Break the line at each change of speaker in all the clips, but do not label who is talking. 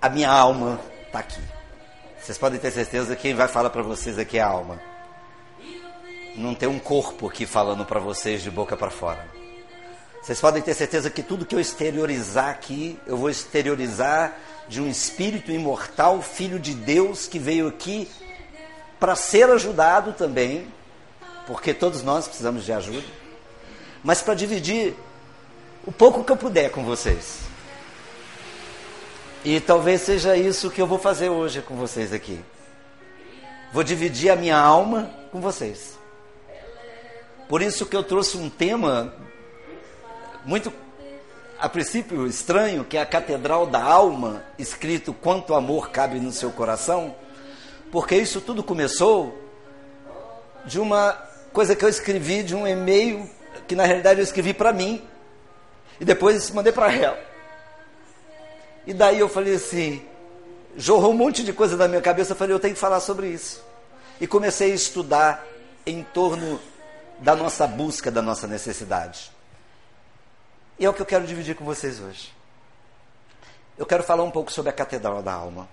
a minha alma está aqui. Vocês podem ter certeza que quem vai falar para vocês aqui é a alma. Não tem um corpo aqui falando para vocês de boca para fora. Vocês podem ter certeza que tudo que eu exteriorizar aqui, eu vou exteriorizar de um espírito imortal, filho de Deus, que veio aqui para ser ajudado também, porque todos nós precisamos de ajuda, mas para dividir o pouco que eu puder com vocês. E talvez seja isso que eu vou fazer hoje com vocês aqui. Vou dividir a minha alma com vocês. Por isso que eu trouxe um tema muito, a princípio, estranho, que é a Catedral da Alma, escrito Quanto amor cabe no seu coração, porque isso tudo começou de uma coisa que eu escrevi, de um e-mail que na realidade eu escrevi para mim, e depois mandei para ela. E daí eu falei assim, jorrou um monte de coisa na minha cabeça, eu falei, eu tenho que falar sobre isso. E comecei a estudar em torno da nossa busca, da nossa necessidade. E é o que eu quero dividir com vocês hoje. Eu quero falar um pouco sobre a Catedral da Alma.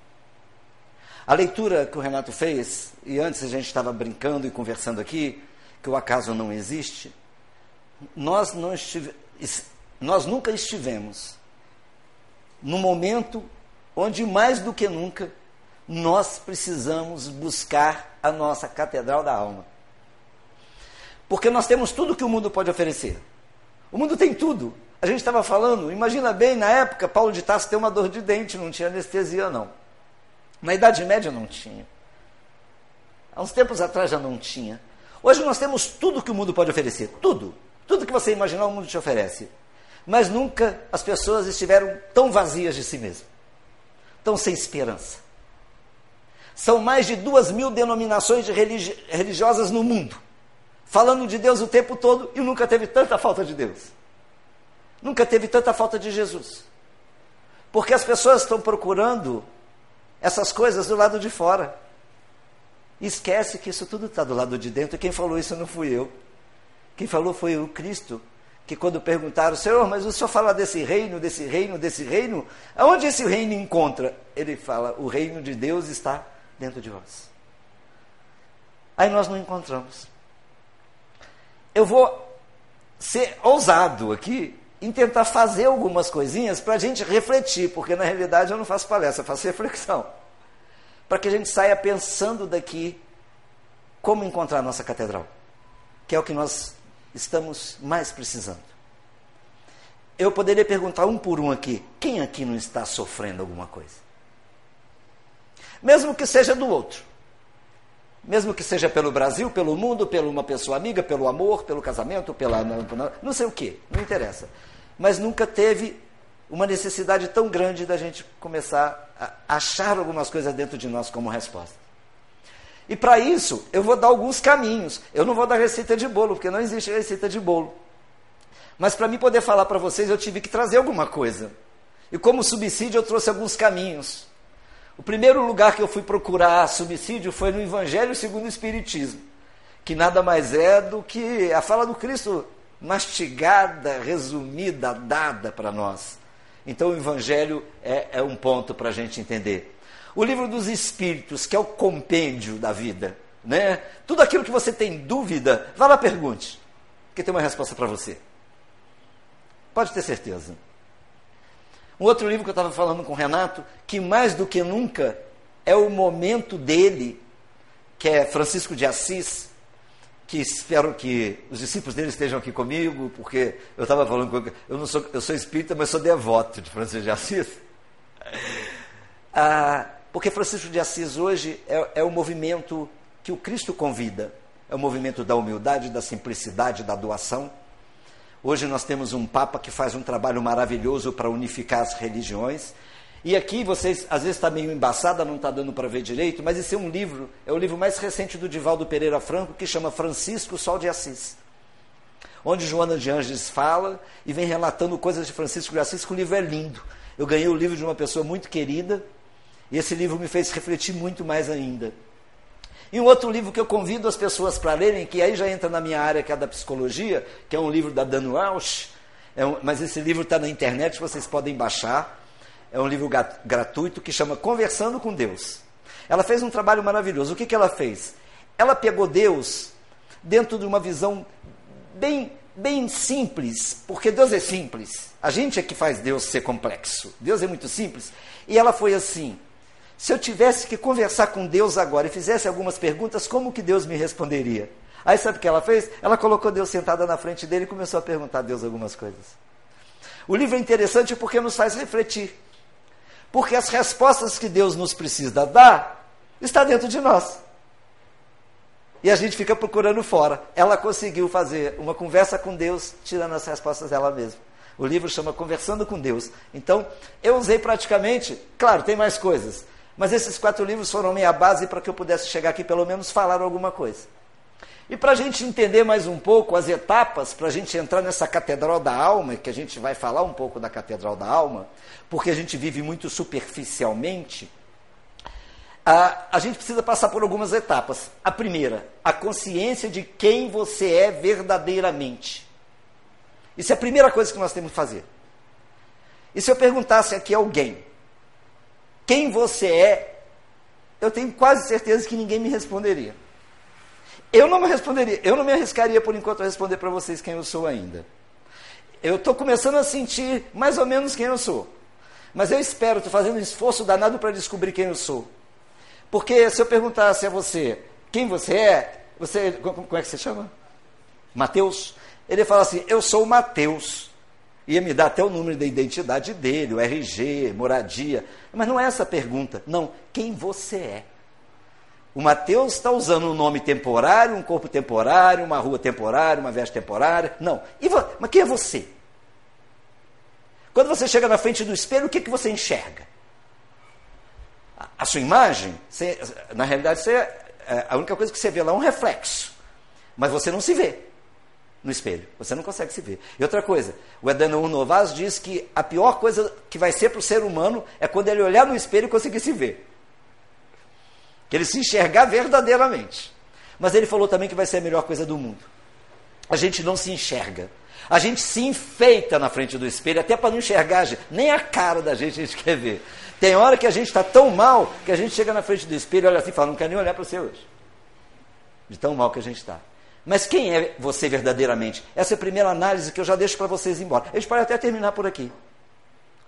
A leitura que o Renato fez, e antes a gente estava brincando e conversando aqui, que o acaso não existe, nós, não estive, nós nunca estivemos no momento onde mais do que nunca nós precisamos buscar a nossa catedral da alma. Porque nós temos tudo que o mundo pode oferecer. O mundo tem tudo. A gente estava falando, imagina bem, na época, Paulo de Tarso tem uma dor de dente, não tinha anestesia, não. Na Idade Média não tinha. Há uns tempos atrás já não tinha. Hoje nós temos tudo que o mundo pode oferecer. Tudo. Tudo que você imaginar, o mundo te oferece mas nunca as pessoas estiveram tão vazias de si mesmas, tão sem esperança. São mais de duas mil denominações de religi religiosas no mundo, falando de Deus o tempo todo e nunca teve tanta falta de Deus. Nunca teve tanta falta de Jesus. Porque as pessoas estão procurando essas coisas do lado de fora. E esquece que isso tudo está do lado de dentro. E quem falou isso não fui eu. Quem falou foi o Cristo que quando perguntaram, Senhor, mas o Senhor fala desse reino, desse reino, desse reino, aonde esse reino encontra? Ele fala, o reino de Deus está dentro de vós. Aí nós não encontramos. Eu vou ser ousado aqui em tentar fazer algumas coisinhas para a gente refletir, porque na realidade eu não faço palestra, eu faço reflexão. Para que a gente saia pensando daqui como encontrar a nossa catedral, que é o que nós estamos mais precisando. Eu poderia perguntar um por um aqui: quem aqui não está sofrendo alguma coisa? Mesmo que seja do outro. Mesmo que seja pelo Brasil, pelo mundo, pela uma pessoa amiga, pelo amor, pelo casamento, pela. Não sei o que, não interessa. Mas nunca teve uma necessidade tão grande da gente começar a achar algumas coisas dentro de nós como resposta. E para isso, eu vou dar alguns caminhos. Eu não vou dar receita de bolo, porque não existe receita de bolo. Mas para mim poder falar para vocês, eu tive que trazer alguma coisa. E como subsídio, eu trouxe alguns caminhos. O primeiro lugar que eu fui procurar subsídio foi no Evangelho segundo o Espiritismo, que nada mais é do que a fala do Cristo mastigada, resumida, dada para nós. Então o Evangelho é, é um ponto para a gente entender. O livro dos Espíritos, que é o compêndio da vida. Né? Tudo aquilo que você tem dúvida, vá lá pergunte, que tem uma resposta para você. Pode ter certeza. Um outro livro que eu estava falando com o Renato, que mais do que nunca é o momento dele, que é Francisco de Assis, que espero que os discípulos dele estejam aqui comigo, porque eu estava falando com eu não sou eu sou espírita, mas sou devoto de Francisco de Assis. Ah, porque Francisco de Assis hoje é, é o movimento que o Cristo convida. É o movimento da humildade, da simplicidade, da doação. Hoje nós temos um Papa que faz um trabalho maravilhoso para unificar as religiões. E aqui vocês, às vezes está meio embaçada, não está dando para ver direito, mas esse é um livro, é o livro mais recente do Divaldo Pereira Franco, que chama Francisco Sol de Assis. Onde Joana de Anges fala e vem relatando coisas de Francisco de Assis, que o livro é lindo. Eu ganhei o livro de uma pessoa muito querida, e esse livro me fez refletir muito mais ainda. E um outro livro que eu convido as pessoas para lerem, que aí já entra na minha área, que é da psicologia, que é um livro da Dan Walsh, é um, mas esse livro está na internet, vocês podem baixar. é um livro gratuito que chama Conversando com Deus. Ela fez um trabalho maravilhoso. O que, que ela fez? Ela pegou Deus dentro de uma visão bem, bem simples, porque Deus é simples. A gente é que faz Deus ser complexo. Deus é muito simples. E ela foi assim: se eu tivesse que conversar com Deus agora e fizesse algumas perguntas, como que Deus me responderia? Aí sabe o que ela fez? Ela colocou Deus sentada na frente dele e começou a perguntar a Deus algumas coisas. O livro é interessante porque nos faz refletir. Porque as respostas que Deus nos precisa dar está dentro de nós. E a gente fica procurando fora. Ela conseguiu fazer uma conversa com Deus, tirando as respostas dela mesma. O livro chama Conversando com Deus. Então, eu usei praticamente, claro, tem mais coisas, mas esses quatro livros foram minha base para que eu pudesse chegar aqui pelo menos falar alguma coisa. E para a gente entender mais um pouco as etapas, para a gente entrar nessa catedral da alma, que a gente vai falar um pouco da catedral da alma, porque a gente vive muito superficialmente, a, a gente precisa passar por algumas etapas. A primeira, a consciência de quem você é verdadeiramente. Isso é a primeira coisa que nós temos que fazer. E se eu perguntasse aqui a alguém, quem você é, eu tenho quase certeza que ninguém me responderia. Eu não me responderia, eu não me arriscaria por enquanto a responder para vocês quem eu sou ainda. Eu estou começando a sentir mais ou menos quem eu sou. Mas eu espero, estou fazendo um esforço danado para descobrir quem eu sou. Porque se eu perguntasse a você quem você é, você, como é que você chama? Mateus? Ele fala assim: Eu sou Mateus. Ia me dar até o número da identidade dele, o RG, moradia. Mas não é essa a pergunta. Não, quem você é. O Mateus está usando um nome temporário, um corpo temporário, uma rua temporária, uma veste temporária. Não. Mas quem é você? Quando você chega na frente do espelho, o que, que você enxerga? A, sua imagem? Você, na realidade, você, é, a única coisa que você vê lá é um reflexo. Mas você não se vê no espelho. Você não consegue se ver. E outra coisa, o Edano Novas diz que a pior coisa que vai ser para o ser humano é quando ele olhar no espelho e conseguir se ver que ele se enxergar verdadeiramente. Mas ele falou também que vai ser a melhor coisa do mundo. A gente não se enxerga. A gente se enfeita na frente do espelho, até para não enxergar, nem a cara da gente a gente quer ver. Tem hora que a gente está tão mal que a gente chega na frente do espelho e olha assim e fala: Não quero nem olhar para você hoje. De tão mal que a gente está. Mas quem é você verdadeiramente? Essa é a primeira análise que eu já deixo para vocês embora. A gente pode até terminar por aqui.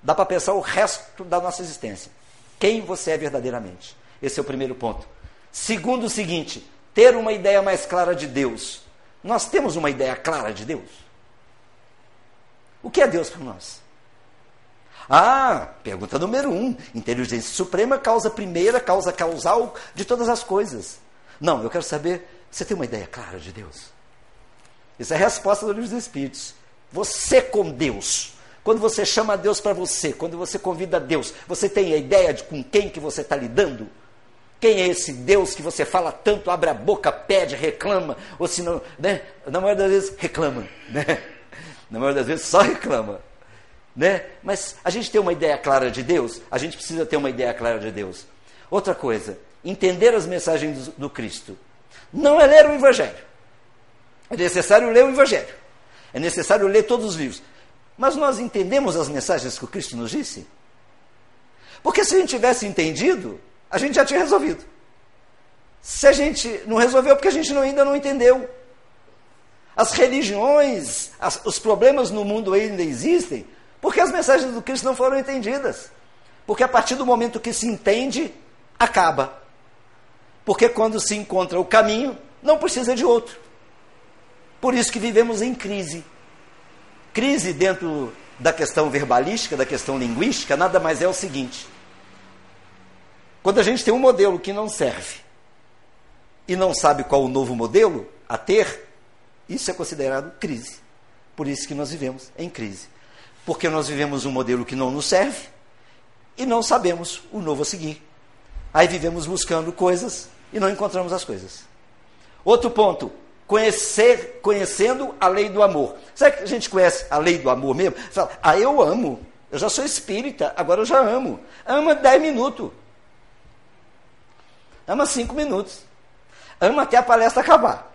Dá para pensar o resto da nossa existência. Quem você é verdadeiramente? Esse é o primeiro ponto. Segundo, o seguinte: ter uma ideia mais clara de Deus. Nós temos uma ideia clara de Deus? O que é Deus para nós? Ah, pergunta número um: inteligência suprema, causa primeira, causa causal de todas as coisas. Não, eu quero saber, você tem uma ideia clara de Deus? Essa é a resposta do livro dos Espíritos. Você com Deus. Quando você chama Deus para você, quando você convida Deus, você tem a ideia de com quem que você está lidando? Quem é esse Deus que você fala tanto, abre a boca, pede, reclama, ou se não, né? Na maioria das vezes reclama, né? Na maioria das vezes só reclama, né? Mas a gente tem uma ideia clara de Deus, a gente precisa ter uma ideia clara de Deus. Outra coisa, entender as mensagens do Cristo. Não é ler o Evangelho. É necessário ler o Evangelho. É necessário ler todos os livros. Mas nós entendemos as mensagens que o Cristo nos disse? Porque se a gente tivesse entendido, a gente já tinha resolvido. Se a gente não resolveu, porque a gente não, ainda não entendeu. As religiões, as, os problemas no mundo ainda existem, porque as mensagens do Cristo não foram entendidas. Porque a partir do momento que se entende, acaba. Porque quando se encontra o caminho, não precisa de outro. Por isso que vivemos em crise. Crise dentro da questão verbalística, da questão linguística, nada mais é o seguinte: quando a gente tem um modelo que não serve e não sabe qual o novo modelo a ter, isso é considerado crise. Por isso que nós vivemos em crise. Porque nós vivemos um modelo que não nos serve e não sabemos o novo a seguir. Aí vivemos buscando coisas e não encontramos as coisas. Outro ponto, conhecer, conhecendo a lei do amor. Sabe que a gente conhece a lei do amor mesmo? Fala, ah, eu amo. Eu já sou espírita, agora eu já amo. Ama 10 minutos. Ama cinco minutos. Ama até a palestra acabar.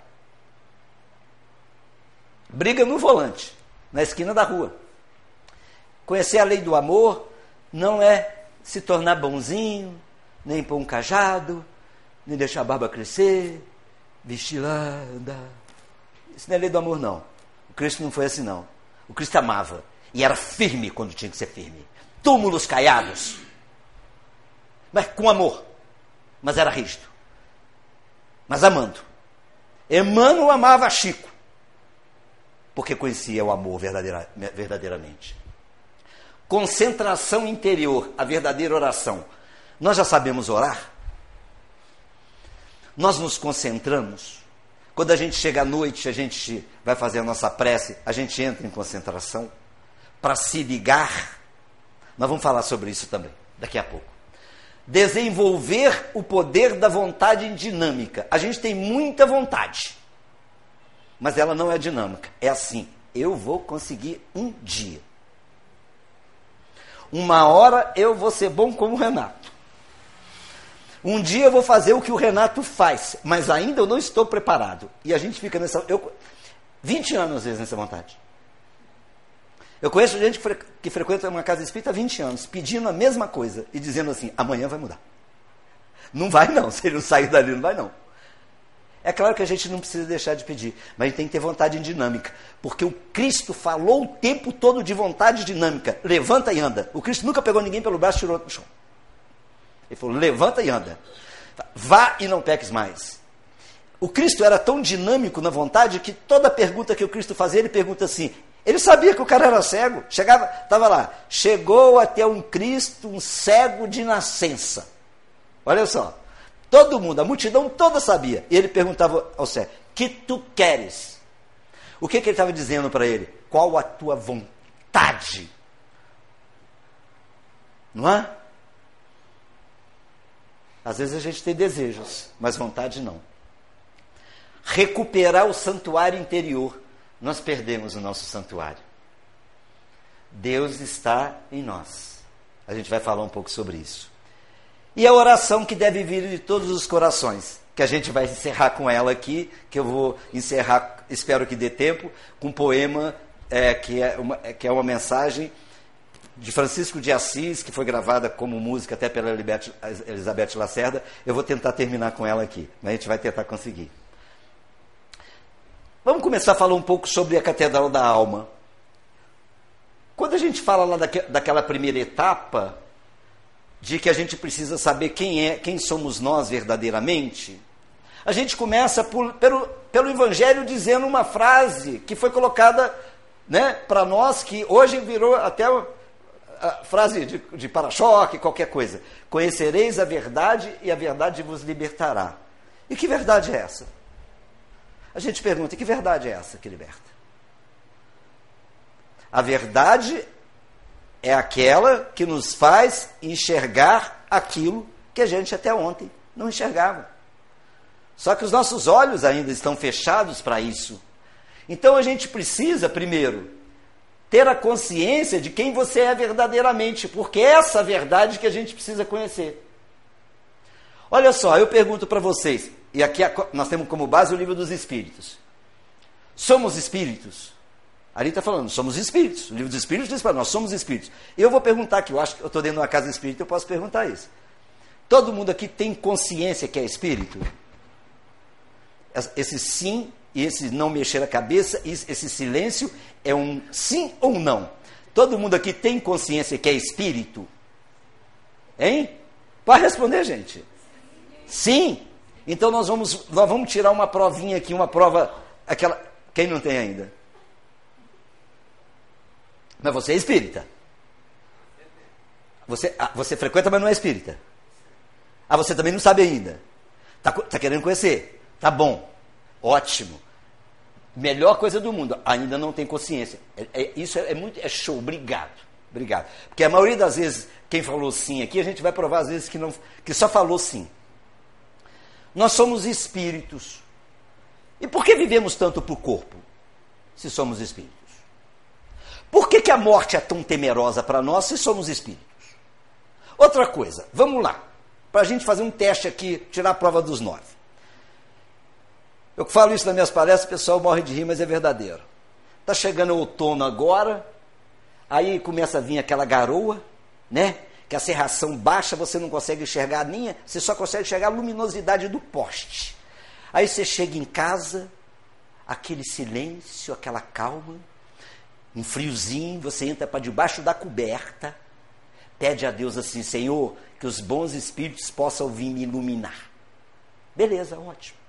Briga no volante, na esquina da rua. Conhecer a lei do amor, não é se tornar bonzinho, nem pôr um cajado, nem deixar a barba crescer, vestir lá, andar. Isso não é lei do amor, não. O Cristo não foi assim, não. O Cristo amava e era firme quando tinha que ser firme. Túmulos caiados, mas com amor, mas era rígido, mas amando. Emmanuel amava Chico, porque conhecia o amor verdadeira, verdadeiramente. Concentração interior, a verdadeira oração. Nós já sabemos orar? Nós nos concentramos. Quando a gente chega à noite, a gente vai fazer a nossa prece, a gente entra em concentração para se ligar. Nós vamos falar sobre isso também, daqui a pouco. Desenvolver o poder da vontade dinâmica. A gente tem muita vontade, mas ela não é dinâmica. É assim: eu vou conseguir um dia. Uma hora eu vou ser bom como o Renato. Um dia eu vou fazer o que o Renato faz, mas ainda eu não estou preparado. E a gente fica nessa. Eu, 20 anos, às vezes, nessa vontade. Eu conheço gente que, fre, que frequenta uma casa espírita há 20 anos, pedindo a mesma coisa e dizendo assim: amanhã vai mudar. Não vai, não. Se ele não sair dali, não vai, não. É claro que a gente não precisa deixar de pedir, mas a gente tem que ter vontade dinâmica, porque o Cristo falou o tempo todo de vontade dinâmica. Levanta e anda. O Cristo nunca pegou ninguém pelo braço e tirou do chão. Ele falou: levanta e anda. Vá e não peques mais. O Cristo era tão dinâmico na vontade que toda pergunta que o Cristo fazia, ele pergunta assim: ele sabia que o cara era cego. Chegava, estava lá. Chegou até um Cristo, um cego de nascença. Olha só. Todo mundo, a multidão toda sabia. E ele perguntava ao cego: Que tu queres? O que, que ele estava dizendo para ele? Qual a tua vontade? Não é? Às vezes a gente tem desejos, mas vontade não. Recuperar o santuário interior nós perdemos o nosso santuário. Deus está em nós. A gente vai falar um pouco sobre isso. E a oração que deve vir de todos os corações, que a gente vai encerrar com ela aqui, que eu vou encerrar, espero que dê tempo, com um poema é, que, é uma, que é uma mensagem de Francisco de Assis, que foi gravada como música até pela Elizabeth Lacerda. Eu vou tentar terminar com ela aqui, a gente vai tentar conseguir. Vamos começar a falar um pouco sobre a Catedral da Alma. Quando a gente fala lá daquela primeira etapa, de que a gente precisa saber quem é, quem somos nós verdadeiramente, a gente começa por, pelo, pelo Evangelho dizendo uma frase que foi colocada né, para nós, que hoje virou até a frase de, de para-choque, qualquer coisa. Conhecereis a verdade e a verdade vos libertará. E que verdade é essa? A gente pergunta: que verdade é essa que liberta? A verdade é aquela que nos faz enxergar aquilo que a gente até ontem não enxergava. Só que os nossos olhos ainda estão fechados para isso. Então a gente precisa, primeiro, ter a consciência de quem você é verdadeiramente, porque é essa verdade que a gente precisa conhecer. Olha só, eu pergunto para vocês: e aqui nós temos como base o livro dos Espíritos. Somos espíritos? Ali está falando, somos espíritos. O livro dos Espíritos diz para nós, somos espíritos. Eu vou perguntar aqui, eu acho que eu estou dentro de uma casa espírita, eu posso perguntar isso. Todo mundo aqui tem consciência que é espírito? Esse sim esse não mexer a cabeça, esse silêncio é um sim ou não. Todo mundo aqui tem consciência que é espírito? Hein? Pode responder, gente. Sim. Então nós vamos, nós vamos tirar uma provinha aqui, uma prova, aquela. Quem não tem ainda? Mas você é espírita. Você, ah, você frequenta, mas não é espírita. Ah, você também não sabe ainda. Está tá querendo conhecer. Tá bom. Ótimo. Melhor coisa do mundo. Ainda não tem consciência. É, é, isso é, é, muito é show. Obrigado. Obrigado. Porque a maioria das vezes, quem falou sim aqui, a gente vai provar às vezes que, não, que só falou sim. Nós somos espíritos. E por que vivemos tanto para o corpo, se somos espíritos? Por que, que a morte é tão temerosa para nós se somos espíritos? Outra coisa, vamos lá, para a gente fazer um teste aqui, tirar a prova dos nove. Eu falo isso nas minhas palestras, o pessoal morre de rir, mas é verdadeiro. Está chegando o outono agora, aí começa a vir aquela garoa, né? Que a serração baixa, você não consegue enxergar a linha, você só consegue enxergar a luminosidade do poste. Aí você chega em casa, aquele silêncio, aquela calma, um friozinho, você entra para debaixo da coberta, pede a Deus assim: Senhor, que os bons espíritos possam vir me iluminar. Beleza, ótimo.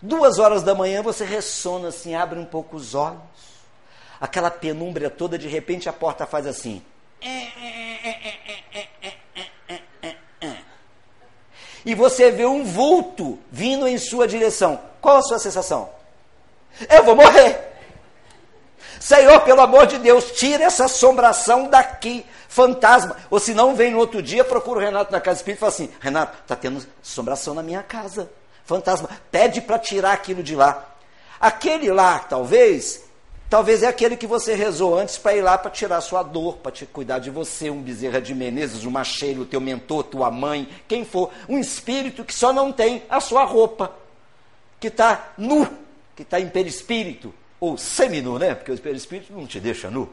Duas horas da manhã você ressona assim, abre um pouco os olhos, aquela penumbra toda, de repente a porta faz assim. E você vê um vulto vindo em sua direção. Qual a sua sensação? Eu vou morrer. Senhor, pelo amor de Deus, tira essa assombração daqui, fantasma. Ou se não, vem no outro dia, procura o Renato na casa espírita e fala assim: Renato, está tendo assombração na minha casa. Fantasma, pede para tirar aquilo de lá. Aquele lá, talvez, talvez é aquele que você rezou antes para ir lá para tirar sua dor, para te cuidar de você, um Bezerra de Menezes, um Macheiro, teu mentor, tua mãe, quem for, um espírito que só não tem a sua roupa, que está nu, que está em perispírito, ou seminu, né? Porque o perispírito não te deixa nu.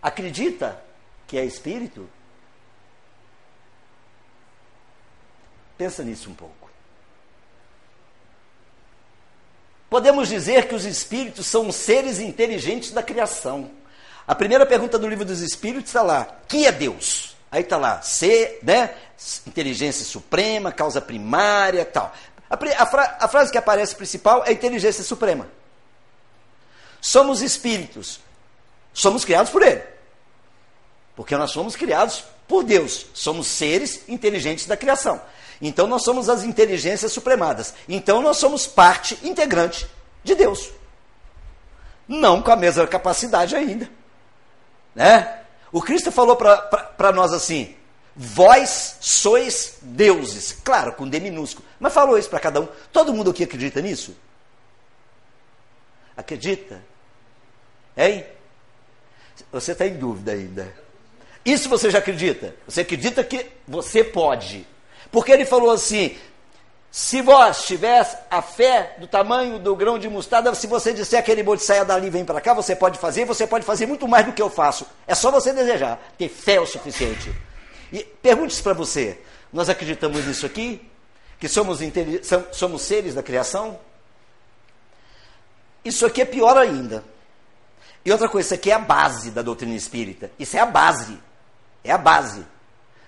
Acredita que é espírito? Pensa nisso um pouco. Podemos dizer que os espíritos são seres inteligentes da criação. A primeira pergunta do livro dos espíritos está lá: que é Deus? Aí está lá, ser, né? Inteligência suprema, causa primária, tal. A, a, fra, a frase que aparece principal é inteligência suprema. Somos espíritos. Somos criados por Ele. Porque nós somos criados por Deus. Somos seres inteligentes da criação. Então nós somos as inteligências supremadas. Então nós somos parte integrante de Deus. Não com a mesma capacidade ainda. Né? O Cristo falou para nós assim: vós sois deuses. Claro, com D minúsculo. Mas falou isso para cada um. Todo mundo aqui acredita nisso? Acredita? Hein? Você está em dúvida ainda. Isso você já acredita? Você acredita que você pode. Porque ele falou assim: se vós tivesse a fé do tamanho do grão de mostarda, se você disser aquele monte saia dali vem para cá, você pode fazer, você pode fazer muito mais do que eu faço. É só você desejar, ter fé o suficiente. E pergunte para você: nós acreditamos nisso aqui? Que somos, somos seres da criação? Isso aqui é pior ainda. E outra coisa, isso aqui é a base da doutrina espírita. Isso é a base. É a base.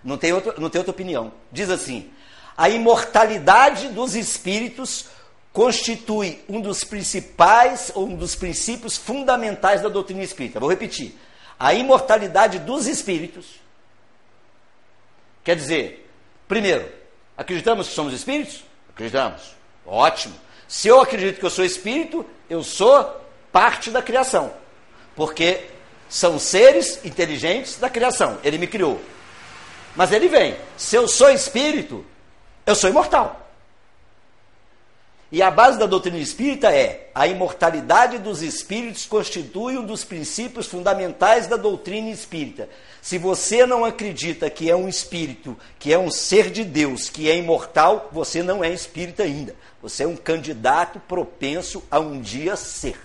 Não tem, outro, não tem outra opinião. Diz assim: a imortalidade dos espíritos constitui um dos principais, ou um dos princípios fundamentais da doutrina espírita. Vou repetir. A imortalidade dos espíritos. Quer dizer, primeiro, acreditamos que somos espíritos? Acreditamos. Ótimo. Se eu acredito que eu sou espírito, eu sou parte da criação. Porque são seres inteligentes da criação. Ele me criou. Mas ele vem. Se eu sou espírito, eu sou imortal. E a base da doutrina espírita é a imortalidade dos espíritos constitui um dos princípios fundamentais da doutrina espírita. Se você não acredita que é um espírito, que é um ser de Deus, que é imortal, você não é espírita ainda. Você é um candidato propenso a um dia ser.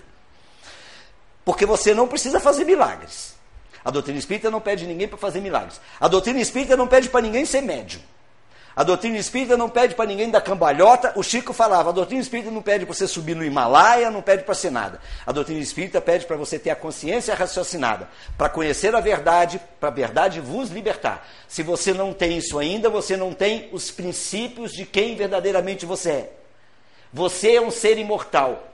Porque você não precisa fazer milagres. A doutrina espírita não pede ninguém para fazer milagres. A doutrina espírita não pede para ninguém ser médium. A doutrina espírita não pede para ninguém dar cambalhota. O Chico falava: a doutrina espírita não pede para você subir no Himalaia, não pede para ser nada. A doutrina espírita pede para você ter a consciência raciocinada, para conhecer a verdade, para a verdade vos libertar. Se você não tem isso ainda, você não tem os princípios de quem verdadeiramente você é. Você é um ser imortal.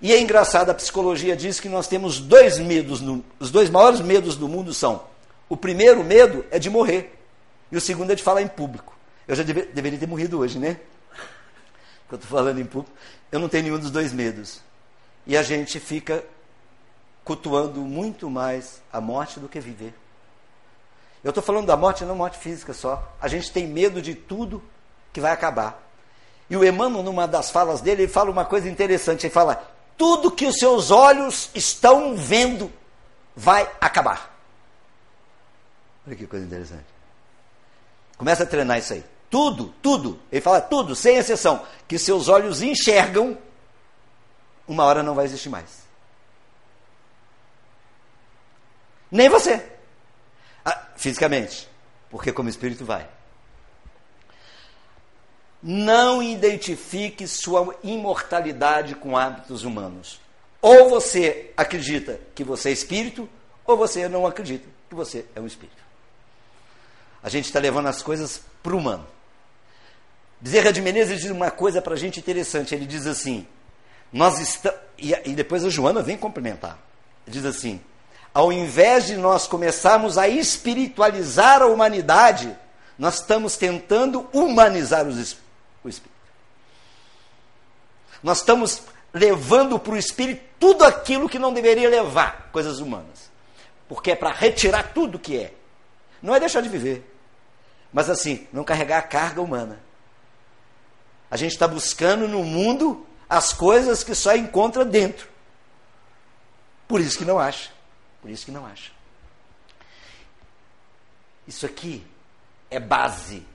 E é engraçado, a psicologia diz que nós temos dois medos, no, os dois maiores medos do mundo são: o primeiro medo é de morrer, e o segundo é de falar em público. Eu já deve, deveria ter morrido hoje, né? Porque eu estou falando em público. Eu não tenho nenhum dos dois medos. E a gente fica cultuando muito mais a morte do que viver. Eu estou falando da morte, não morte física só. A gente tem medo de tudo que vai acabar. E o Emmanuel, numa das falas dele, ele fala uma coisa interessante. Ele fala: tudo que os seus olhos estão vendo vai acabar. Olha que coisa interessante. Começa a treinar isso aí. Tudo, tudo, ele fala tudo, sem exceção, que seus olhos enxergam, uma hora não vai existir mais. Nem você. Ah, fisicamente, porque como espírito vai. Não identifique sua imortalidade com hábitos humanos. Ou você acredita que você é espírito, ou você não acredita que você é um espírito. A gente está levando as coisas para o humano. Bezerra de Menezes diz uma coisa para a gente interessante. Ele diz assim: nós estamos. E, depois a Joana vem complementar. Diz assim: ao invés de nós começarmos a espiritualizar a humanidade, nós estamos tentando humanizar os, o espírito. Nós estamos levando para o espírito tudo aquilo que não deveria levar, coisas humanas. Porque é para retirar tudo que é. Não é deixar de viver, mas assim, não carregar a carga humana. A gente está buscando no mundo as coisas que só encontra dentro. Por isso que não acha. Por isso que não acha. Isso aqui é base.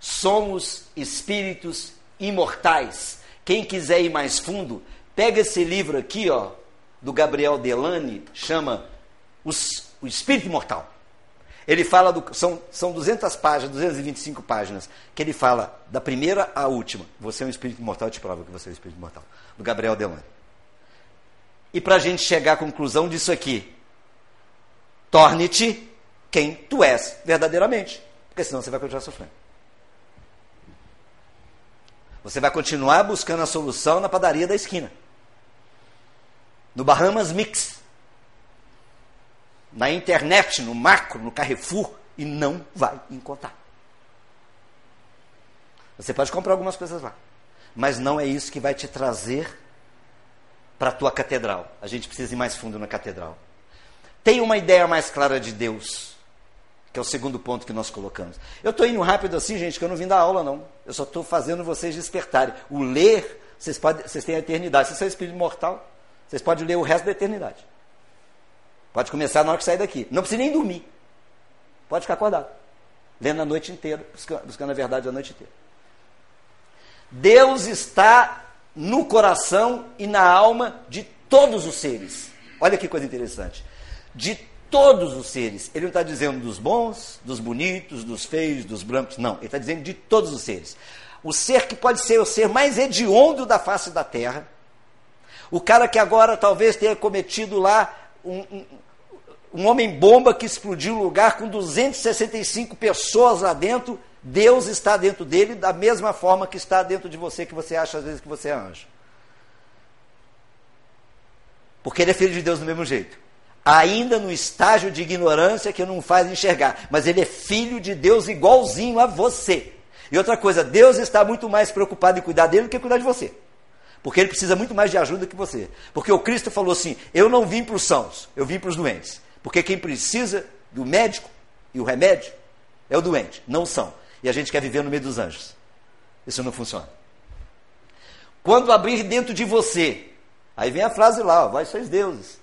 Somos espíritos imortais. Quem quiser ir mais fundo, pega esse livro aqui, ó, do Gabriel Delane, chama Os, O Espírito Imortal. Ele fala, do, são, são 200 páginas, 225 páginas, que ele fala da primeira à última. Você é um espírito imortal, eu te provo que você é um espírito imortal. Do Gabriel Delane. E para a gente chegar à conclusão disso aqui, torne-te quem tu és verdadeiramente. Porque senão você vai continuar sofrendo. Você vai continuar buscando a solução na padaria da esquina. No Bahamas Mix na internet, no macro, no Carrefour, e não vai encontrar. Você pode comprar algumas coisas lá, mas não é isso que vai te trazer para a tua catedral. A gente precisa ir mais fundo na catedral. Tem uma ideia mais clara de Deus, que é o segundo ponto que nós colocamos. Eu estou indo rápido assim, gente, que eu não vim dar aula, não. Eu só estou fazendo vocês despertarem. O ler, vocês, podem, vocês têm a eternidade. Vocês são espírito mortal, vocês podem ler o resto da eternidade. Pode começar na hora que sair daqui. Não precisa nem dormir. Pode ficar acordado. Lendo a noite inteira, buscando, buscando a verdade a noite inteira. Deus está no coração e na alma de todos os seres. Olha que coisa interessante. De todos os seres. Ele não está dizendo dos bons, dos bonitos, dos feios, dos brancos. Não. Ele está dizendo de todos os seres. O ser que pode ser o ser mais hediondo da face da terra. O cara que agora talvez tenha cometido lá um, um, um homem-bomba que explodiu o lugar com 265 pessoas lá dentro, Deus está dentro dele da mesma forma que está dentro de você, que você acha às vezes que você é anjo. Porque ele é filho de Deus do mesmo jeito. Ainda no estágio de ignorância que não faz enxergar. Mas ele é filho de Deus igualzinho a você. E outra coisa, Deus está muito mais preocupado em cuidar dele do que cuidar de você. Porque ele precisa muito mais de ajuda que você. Porque o Cristo falou assim: Eu não vim para os sãos, eu vim para os doentes. Porque quem precisa do médico e o remédio é o doente, não são. E a gente quer viver no meio dos anjos. Isso não funciona. Quando abrir dentro de você, aí vem a frase lá, vós sois deuses.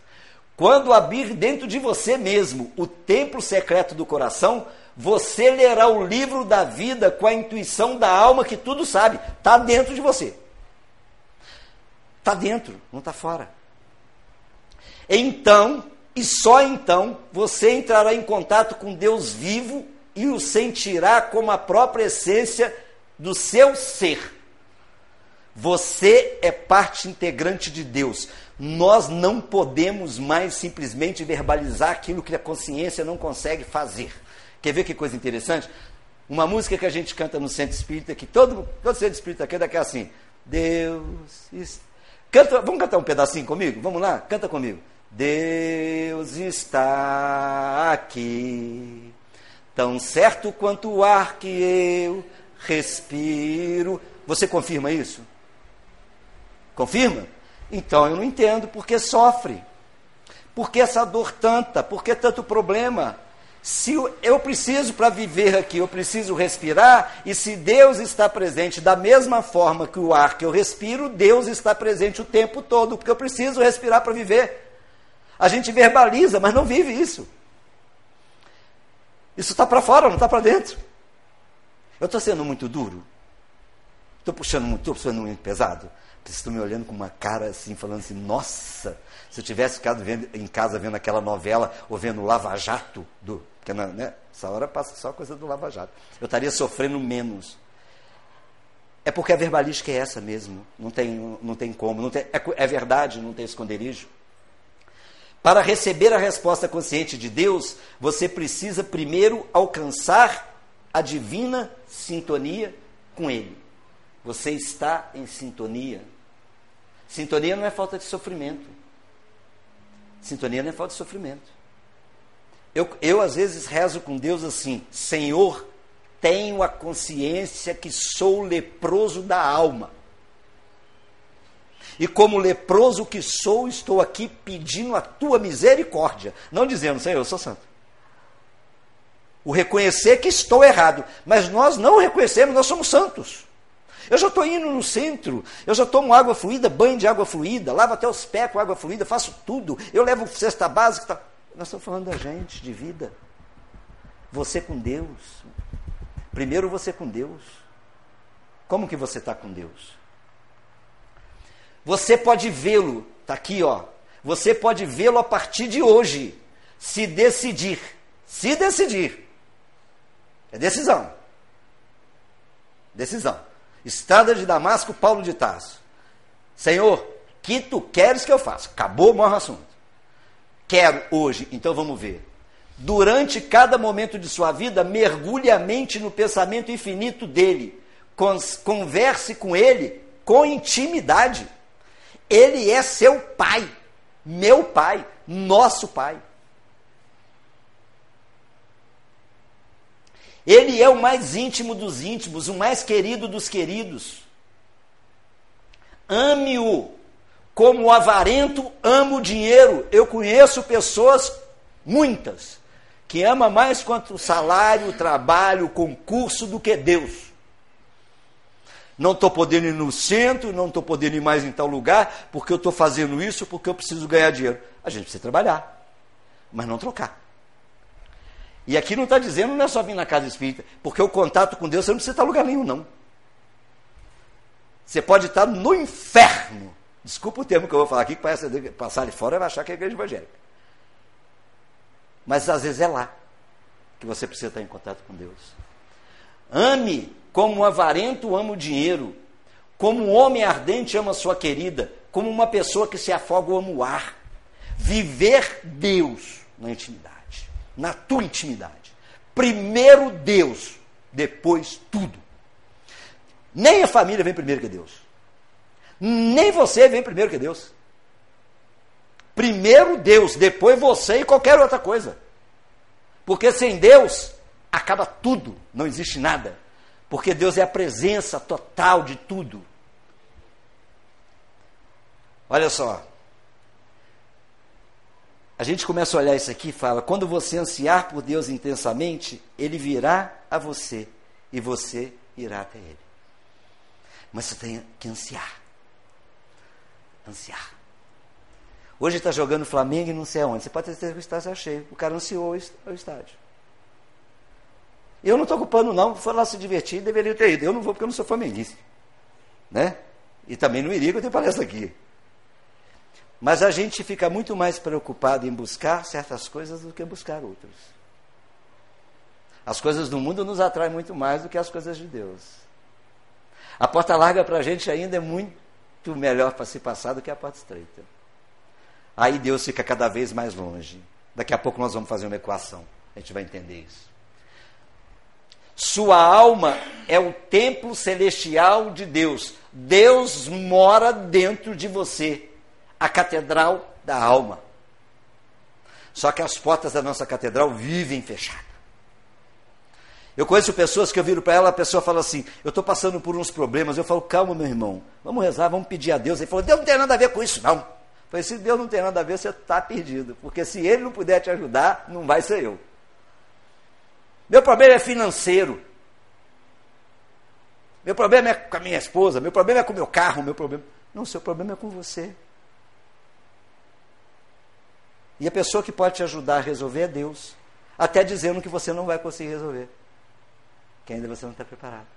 Quando abrir dentro de você mesmo o templo secreto do coração, você lerá o livro da vida com a intuição da alma que tudo sabe. Está dentro de você. Está dentro, não está fora. Então, e só então você entrará em contato com Deus vivo e o sentirá como a própria essência do seu ser. Você é parte integrante de Deus. Nós não podemos mais simplesmente verbalizar aquilo que a consciência não consegue fazer. Quer ver que coisa interessante? Uma música que a gente canta no centro espírita, que todo, todo centro espírita canta, é assim: Deus. Canta, vamos cantar um pedacinho comigo? Vamos lá? Canta comigo. Deus está aqui, tão certo quanto o ar que eu respiro. Você confirma isso? Confirma? Então eu não entendo por que sofre. Por que essa dor tanta? Por que tanto problema? Se eu preciso para viver aqui, eu preciso respirar, e se Deus está presente da mesma forma que o ar que eu respiro, Deus está presente o tempo todo, porque eu preciso respirar para viver. A gente verbaliza, mas não vive isso. Isso está para fora, não está para dentro. Eu estou sendo muito duro? Estou puxando muito, estou puxando muito pesado? Vocês estão me olhando com uma cara assim, falando assim, nossa, se eu tivesse ficado vendo, em casa vendo aquela novela, ou vendo o Lava Jato, do, Porque na, né, essa hora passa só coisa do Lava Jato. Eu estaria sofrendo menos. É porque a verbalística é essa mesmo. Não tem, não tem como. Não tem, é, é verdade, não tem esconderijo. Para receber a resposta consciente de Deus, você precisa primeiro alcançar a divina sintonia com Ele. Você está em sintonia. Sintonia não é falta de sofrimento. Sintonia não é falta de sofrimento. Eu, eu às vezes rezo com Deus assim: Senhor, tenho a consciência que sou leproso da alma. E como leproso que sou, estou aqui pedindo a tua misericórdia. Não dizendo, Senhor, eu sou santo. O reconhecer que estou errado. Mas nós não reconhecemos, nós somos santos. Eu já estou indo no centro, eu já tomo água fluida, banho de água fluida, lavo até os pés com água fluida, faço tudo. Eu levo cesta básica. Tá. Nós estamos falando da gente, de vida. Você com Deus. Primeiro você com Deus. Como que você está com Deus? Você pode vê-lo, está aqui, ó. Você pode vê-lo a partir de hoje, se decidir. Se decidir. É decisão. Decisão. Estrada de Damasco, Paulo de Tarso. Senhor, que tu queres que eu faça? Acabou o maior assunto. Quero hoje, então vamos ver. Durante cada momento de sua vida, mergulhe a mente no pensamento infinito dele. Converse com ele com intimidade. Ele é seu pai, meu pai, nosso pai. Ele é o mais íntimo dos íntimos, o mais querido dos queridos. Ame-o como o avarento ama o dinheiro. Eu conheço pessoas, muitas, que ama mais quanto o salário, o trabalho, o concurso do que Deus. Não estou podendo ir no centro, não estou podendo ir mais em tal lugar, porque eu estou fazendo isso, porque eu preciso ganhar dinheiro. A gente precisa trabalhar, mas não trocar. E aqui não está dizendo, não é só vir na casa espírita, porque o contato com Deus você não precisa estar em lugar nenhum, não. Você pode estar no inferno. Desculpa o termo que eu vou falar aqui, que parece passar ali fora vai achar que é igreja evangélica. Mas às vezes é lá que você precisa estar em contato com Deus. Ame como um avarento ama o dinheiro, como um homem ardente ama sua querida, como uma pessoa que se afoga ama o ar. Viver Deus na intimidade na tua intimidade. Primeiro Deus, depois tudo. Nem a família vem primeiro que Deus. Nem você vem primeiro que Deus. Primeiro Deus, depois você e qualquer outra coisa. Porque sem Deus acaba tudo, não existe nada. Porque Deus é a presença total de tudo. Olha só, a gente começa a olhar isso aqui e fala: quando você ansiar por Deus intensamente, Ele virá a você e você irá até Ele. Mas você tem que ansiar. Ansiar. Hoje está jogando Flamengo e não sei aonde. Você pode ter certeza que o estádio está cheio. O cara ansiou o estádio. Eu não estou culpando, não. Foi lá se divertir, deveria ter ido. Eu não vou porque eu não sou flamenguista. Né? E também não iria, porque eu tenho palestra aqui. Mas a gente fica muito mais preocupado em buscar certas coisas do que buscar outras. As coisas do mundo nos atraem muito mais do que as coisas de Deus. A porta larga para a gente ainda é muito melhor para se passar do que a porta estreita. Aí Deus fica cada vez mais longe. Daqui a pouco nós vamos fazer uma equação. A gente vai entender isso. Sua alma é o templo celestial de Deus. Deus mora dentro de você a catedral da alma. Só que as portas da nossa catedral vivem fechadas. Eu conheço pessoas que eu viro para ela, a pessoa fala assim: Eu estou passando por uns problemas. Eu falo: Calma, meu irmão, vamos rezar, vamos pedir a Deus. Ele falou: Deus não tem nada a ver com isso, não. Eu falei: Se Deus não tem nada a ver, você está perdido. Porque se Ele não puder te ajudar, não vai ser eu. Meu problema é financeiro. Meu problema é com a minha esposa. Meu problema é com o meu carro. Meu problema. Não, seu problema é com você. E a pessoa que pode te ajudar a resolver é Deus. Até dizendo que você não vai conseguir resolver. Que ainda você não está preparado.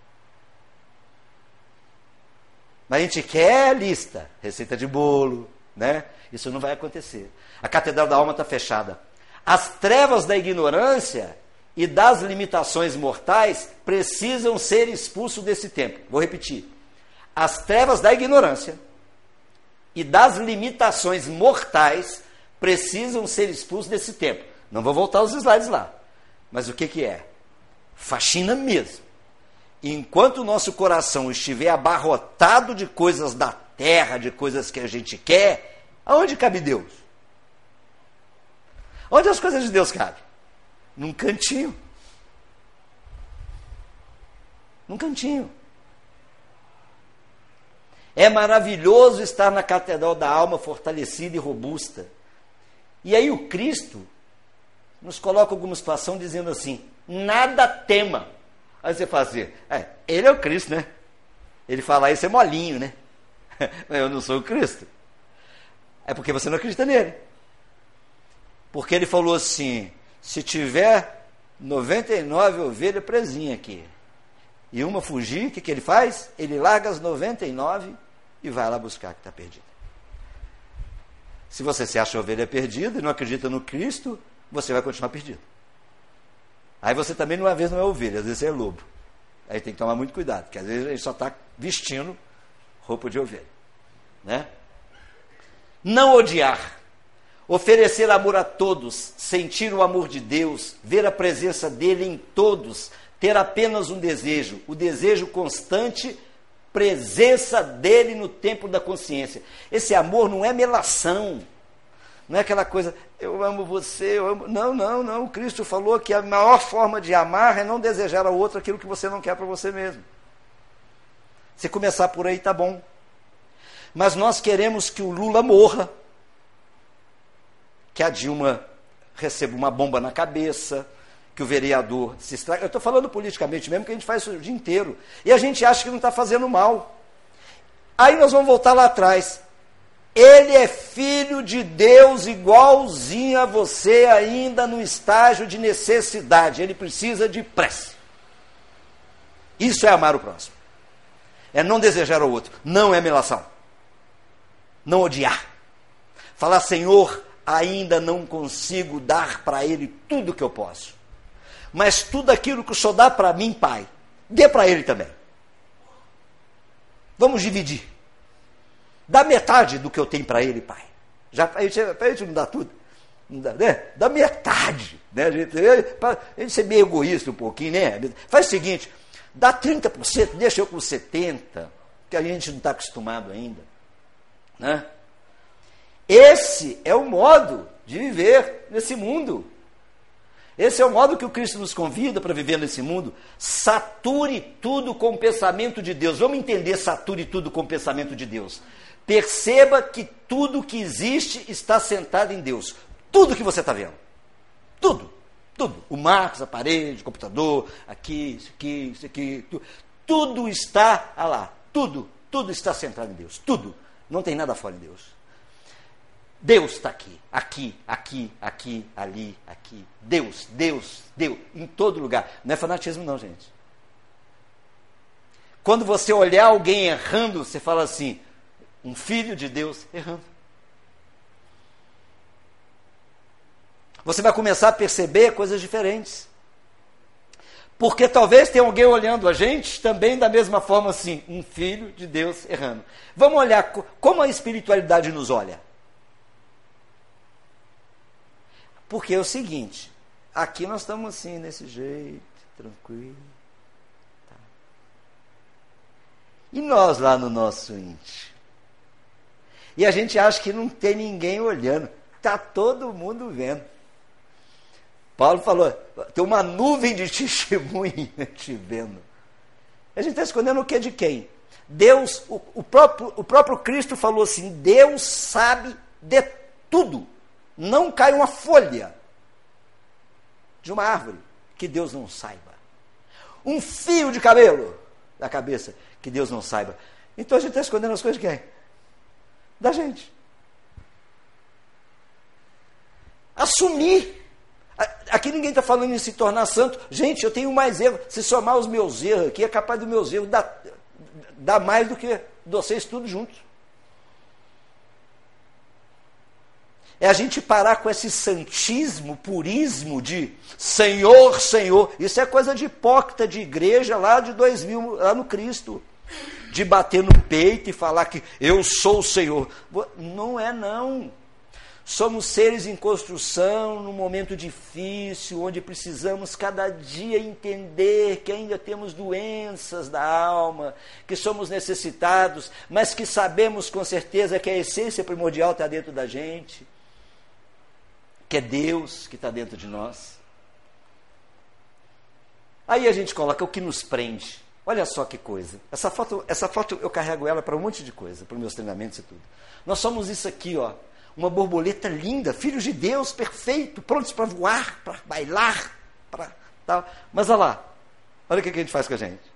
Mas a gente quer lista, receita de bolo, né? Isso não vai acontecer. A catedral da alma está fechada. As trevas da ignorância e das limitações mortais precisam ser expulsos desse tempo. Vou repetir. As trevas da ignorância e das limitações mortais precisam ser expulsos desse tempo. Não vou voltar os slides lá. Mas o que, que é? Faxina mesmo. Enquanto o nosso coração estiver abarrotado de coisas da terra, de coisas que a gente quer, aonde cabe Deus? Onde as coisas de Deus cabem? Num cantinho. Num cantinho. É maravilhoso estar na catedral da alma fortalecida e robusta. E aí o Cristo nos coloca alguma situação dizendo assim: nada tema. Aí você fala assim: é, ele é o Cristo, né? Ele fala isso é molinho, né? Eu não sou o Cristo. É porque você não acredita nele. Porque ele falou assim: se tiver 99 ovelhas presinhas aqui, e uma fugir, o que, que ele faz? Ele larga as 99 e vai lá buscar a que está perdida. Se você se acha ovelha perdida e não acredita no Cristo, você vai continuar perdido. Aí você também, uma vez, não é ovelha, às vezes é lobo. Aí tem que tomar muito cuidado, porque às vezes a gente só está vestindo roupa de ovelha. Né? Não odiar. Oferecer amor a todos, sentir o amor de Deus, ver a presença dele em todos, ter apenas um desejo, o desejo constante, presença dele no tempo da consciência. Esse amor não é melação, não é aquela coisa, eu amo você, eu amo. Não, não, não. O Cristo falou que a maior forma de amar é não desejar ao outro aquilo que você não quer para você mesmo. Se começar por aí, tá bom. Mas nós queremos que o Lula morra que a Dilma receba uma bomba na cabeça, que o vereador se estraga. Eu estou falando politicamente mesmo, que a gente faz isso o dia inteiro. E a gente acha que não está fazendo mal. Aí nós vamos voltar lá atrás. Ele é filho de Deus igualzinho a você, ainda no estágio de necessidade. Ele precisa de prece. Isso é amar o próximo. É não desejar ao outro. Não é melação. Não odiar. Falar, Senhor, ainda não consigo dar para ele tudo que eu posso. Mas tudo aquilo que o Senhor dá para mim, Pai, dê para ele também. Vamos dividir. Dá metade do que eu tenho para ele, Pai. Já para gente não dá tudo. Não dá, né? dá metade. Né? A, gente, a gente ser meio egoísta um pouquinho, né? Faz o seguinte, dá 30%, deixa eu com 70%, que a gente não está acostumado ainda. Né? Esse é o modo de viver nesse mundo. Esse é o modo que o Cristo nos convida para viver nesse mundo. Sature tudo com o pensamento de Deus. Vamos entender sature tudo com o pensamento de Deus. Perceba que tudo que existe está sentado em Deus. Tudo que você está vendo. Tudo. Tudo. O Marcos, a parede, o computador, aqui, isso aqui, isso aqui. Tudo, tudo está ah lá. Tudo. Tudo está centrado em Deus. Tudo. Não tem nada fora de Deus. Deus está aqui, aqui, aqui, aqui, ali, aqui. Deus, Deus, Deus, em todo lugar. Não é fanatismo, não, gente. Quando você olhar alguém errando, você fala assim: um filho de Deus errando. Você vai começar a perceber coisas diferentes. Porque talvez tenha alguém olhando a gente também da mesma forma assim, um filho de Deus errando. Vamos olhar como a espiritualidade nos olha. Porque é o seguinte, aqui nós estamos assim, desse jeito, tranquilo. Tá. E nós lá no nosso íntimo? E a gente acha que não tem ninguém olhando. Está todo mundo vendo. Paulo falou, tem uma nuvem de testemunha te vendo. A gente está escondendo o que de quem? Deus, o, o, próprio, o próprio Cristo falou assim: Deus sabe de tudo não cai uma folha de uma árvore que Deus não saiba. Um fio de cabelo da cabeça que Deus não saiba. Então a gente está escondendo as coisas de quem? Da gente. Assumir. Aqui ninguém está falando em se tornar santo. Gente, eu tenho mais erro. Se somar os meus erros aqui, é capaz dos meus erros dar, dar mais do que vocês tudo juntos. É a gente parar com esse santismo, purismo de Senhor, Senhor. Isso é coisa de hipócrita de igreja lá de 2000, lá no Cristo. De bater no peito e falar que eu sou o Senhor. Não é não. Somos seres em construção, num momento difícil, onde precisamos cada dia entender que ainda temos doenças da alma, que somos necessitados, mas que sabemos com certeza que a essência primordial está dentro da gente que é Deus que está dentro de nós. Aí a gente coloca o que nos prende. Olha só que coisa. Essa foto, essa foto eu carrego ela para um monte de coisa, para os meus treinamentos e tudo. Nós somos isso aqui, ó. Uma borboleta linda, filhos de Deus, perfeito, prontos para voar, para bailar, para tal. Mas olha lá, olha o que a gente faz com a gente.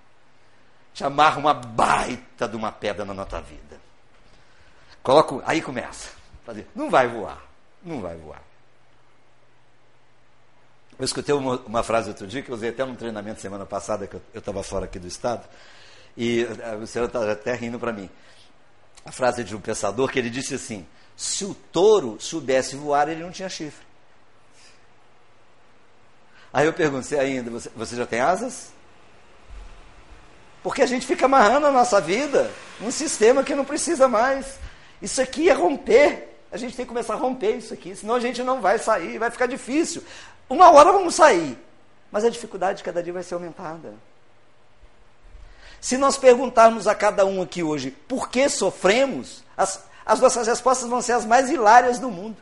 Te amarra uma baita de uma pedra na nossa vida. Coloco, aí começa. Não vai voar, não vai voar. Eu escutei uma, uma, frase outro dia que eu usei até num treinamento semana passada, que eu estava fora aqui do estado, e eh, o senhor está até rindo para mim. A frase de um pensador que ele disse assim: se o touro soubesse voar, ele não tinha chifre. Aí eu pergunto, você ainda, você, você já tem asas? Porque a gente fica amarrando a nossa vida num sistema que não precisa mais. Isso aqui é romper. A gente tem que começar a romper isso aqui, senão a gente não vai sair, vai ficar difícil. Uma hora vamos sair, mas a dificuldade cada dia vai ser aumentada. Se nós perguntarmos a cada um aqui hoje por que sofremos, as, as nossas respostas vão ser as mais hilárias do mundo.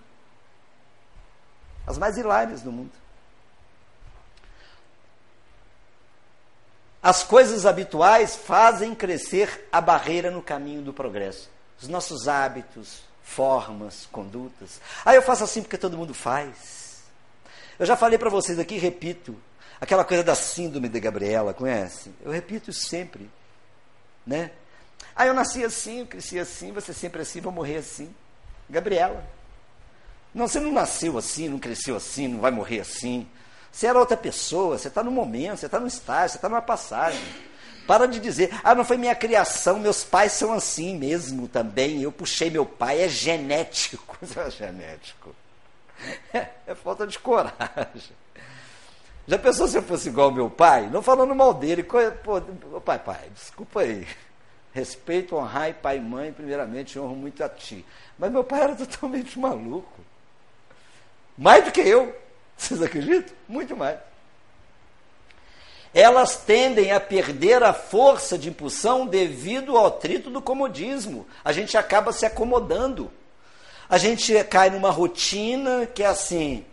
As mais hilárias do mundo. As coisas habituais fazem crescer a barreira no caminho do progresso. Os nossos hábitos, formas, condutas. Ah, eu faço assim porque todo mundo faz. Eu já falei para vocês aqui, repito, aquela coisa da síndrome de Gabriela, conhece? Eu repito sempre, né? Ah, eu nasci assim, eu cresci assim, você sempre assim, vou morrer assim. Gabriela. Não, você não nasceu assim, não cresceu assim, não vai morrer assim. Você era outra pessoa, você está no momento, você está no estágio, você está numa passagem. Para de dizer, ah, não foi minha criação, meus pais são assim mesmo também, eu puxei meu pai, é genético. é genético. É, é falta de coragem. Já pensou se eu fosse igual ao meu pai? Não falando mal dele. Pô, pai, pai, desculpa aí. Respeito, honrar pai e mãe, primeiramente, honro muito a ti. Mas meu pai era totalmente maluco. Mais do que eu. Vocês acreditam? Muito mais. Elas tendem a perder a força de impulsão devido ao atrito do comodismo. A gente acaba se acomodando. A gente cai numa rotina que é assim: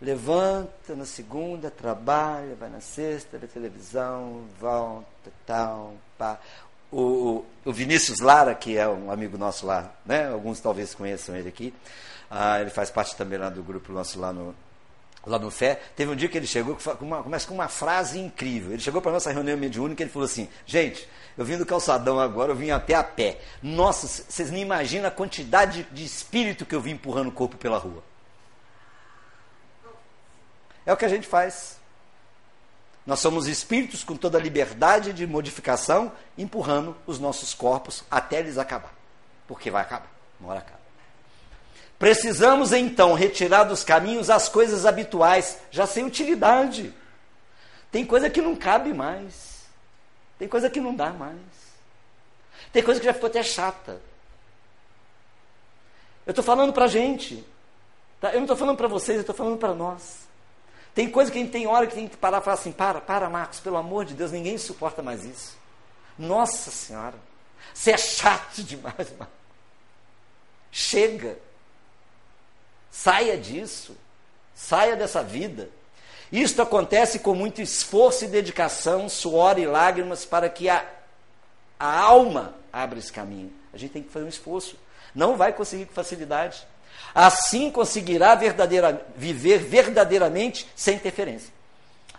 levanta na segunda, trabalha, vai na sexta, vê televisão, volta, tal, pá. O, o, Vinícius Lara, que é um amigo nosso lá, né? alguns talvez conheçam ele aqui, ah, ele faz parte também lá do grupo nosso lá no, lá no Fé, teve um dia que ele chegou, com uma, começa com uma frase incrível. Ele chegou para nossa reunião mediúnica e ele falou assim: Gente, eu vim do calçadão agora, eu vim até a pé. Nossa, vocês nem imaginam a quantidade de espírito que eu vim empurrando o corpo pela rua. É o que a gente faz. Nós somos espíritos com toda a liberdade de modificação, empurrando os nossos corpos até eles acabar. Porque vai acabar, uma hora acaba. Precisamos então retirar dos caminhos as coisas habituais, já sem utilidade. Tem coisa que não cabe mais. Tem coisa que não dá mais. Tem coisa que já ficou até chata. Eu estou falando para a gente. Tá? Eu não estou falando para vocês, eu estou falando para nós. Tem coisa que a gente tem hora que tem que parar e falar assim: para, para, Marcos, pelo amor de Deus, ninguém suporta mais isso. Nossa Senhora, você é chato demais, Marcos. Chega. Saia disso. Saia dessa vida. Isto acontece com muito esforço e dedicação, suor e lágrimas para que a, a alma abra esse caminho. A gente tem que fazer um esforço. Não vai conseguir com facilidade. Assim conseguirá verdadeira, viver verdadeiramente sem interferência.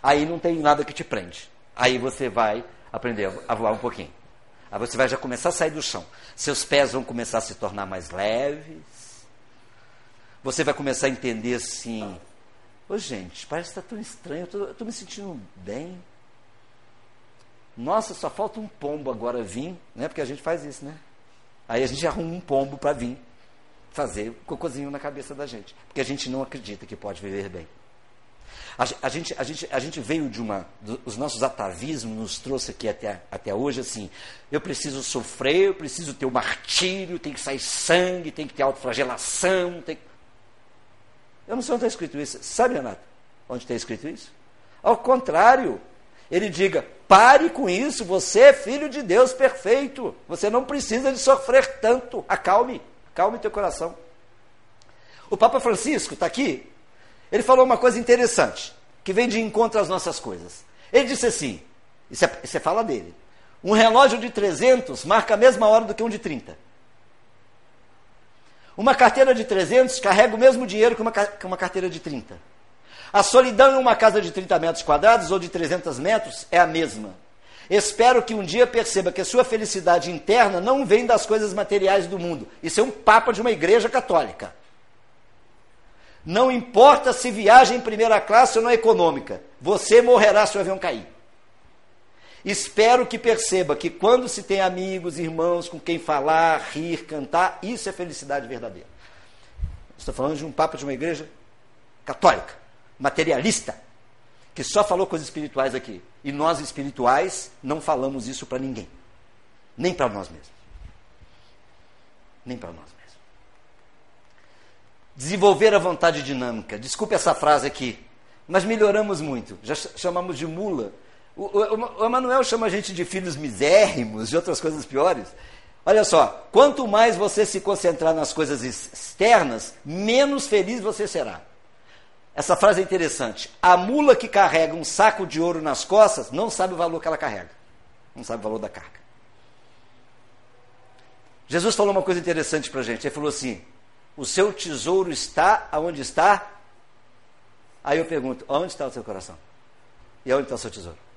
Aí não tem nada que te prende. Aí você vai aprender a voar um pouquinho. Aí você vai já começar a sair do chão. Seus pés vão começar a se tornar mais leves. Você vai começar a entender assim Ô gente, parece que está tão estranho, eu estou me sentindo bem. Nossa, só falta um pombo agora vir, né? Porque a gente faz isso, né? Aí a gente arruma um pombo para vir. fazer cocôzinho na cabeça da gente, porque a gente não acredita que pode viver bem. A, a, gente, a, gente, a gente veio de uma. Do, os nossos atavismos nos trouxe aqui até, até hoje assim. Eu preciso sofrer, eu preciso ter o martírio, tem que sair sangue, tem que ter autoflagelação. Tem... Eu não sei onde está escrito isso. Sabe, Renata, onde está escrito isso? Ao contrário, ele diga: pare com isso, você é filho de Deus perfeito. Você não precisa de sofrer tanto. Acalme, acalme teu coração. O Papa Francisco está aqui, ele falou uma coisa interessante, que vem de encontro às nossas coisas. Ele disse assim: isso é, isso é fala dele. Um relógio de 300 marca a mesma hora do que um de 30. Uma carteira de 300 carrega o mesmo dinheiro que uma, que uma carteira de 30. A solidão em uma casa de 30 metros quadrados ou de 300 metros é a mesma. Espero que um dia perceba que a sua felicidade interna não vem das coisas materiais do mundo. Isso é um papa de uma igreja católica. Não importa se viaja em primeira classe ou na econômica, você morrerá se o avião cair. Espero que perceba que quando se tem amigos, irmãos com quem falar, rir, cantar, isso é felicidade verdadeira. Estou falando de um papa de uma igreja católica, materialista, que só falou coisas espirituais aqui. E nós espirituais não falamos isso para ninguém, nem para nós mesmos. Nem para nós desenvolver a vontade dinâmica. Desculpe essa frase aqui, mas melhoramos muito. Já chamamos de mula. O, o, o Emanuel chama a gente de filhos misérrimos, de outras coisas piores. Olha só, quanto mais você se concentrar nas coisas externas, menos feliz você será. Essa frase é interessante. A mula que carrega um saco de ouro nas costas não sabe o valor que ela carrega. Não sabe o valor da carga. Jesus falou uma coisa interessante para a gente. Ele falou assim: o seu tesouro está aonde está? Aí eu pergunto: onde está o seu coração? E onde está o seu tesouro?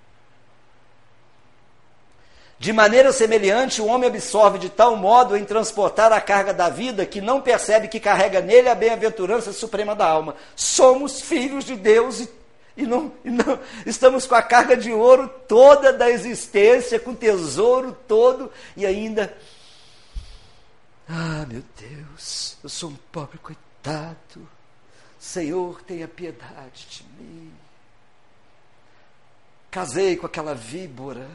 De maneira semelhante, o homem absorve de tal modo em transportar a carga da vida que não percebe que carrega nele a bem-aventurança suprema da alma. Somos filhos de Deus e, e, não, e não estamos com a carga de ouro toda da existência, com tesouro todo e ainda ah, meu Deus, eu sou um pobre coitado. Senhor, tenha piedade de mim. Casei com aquela víbora.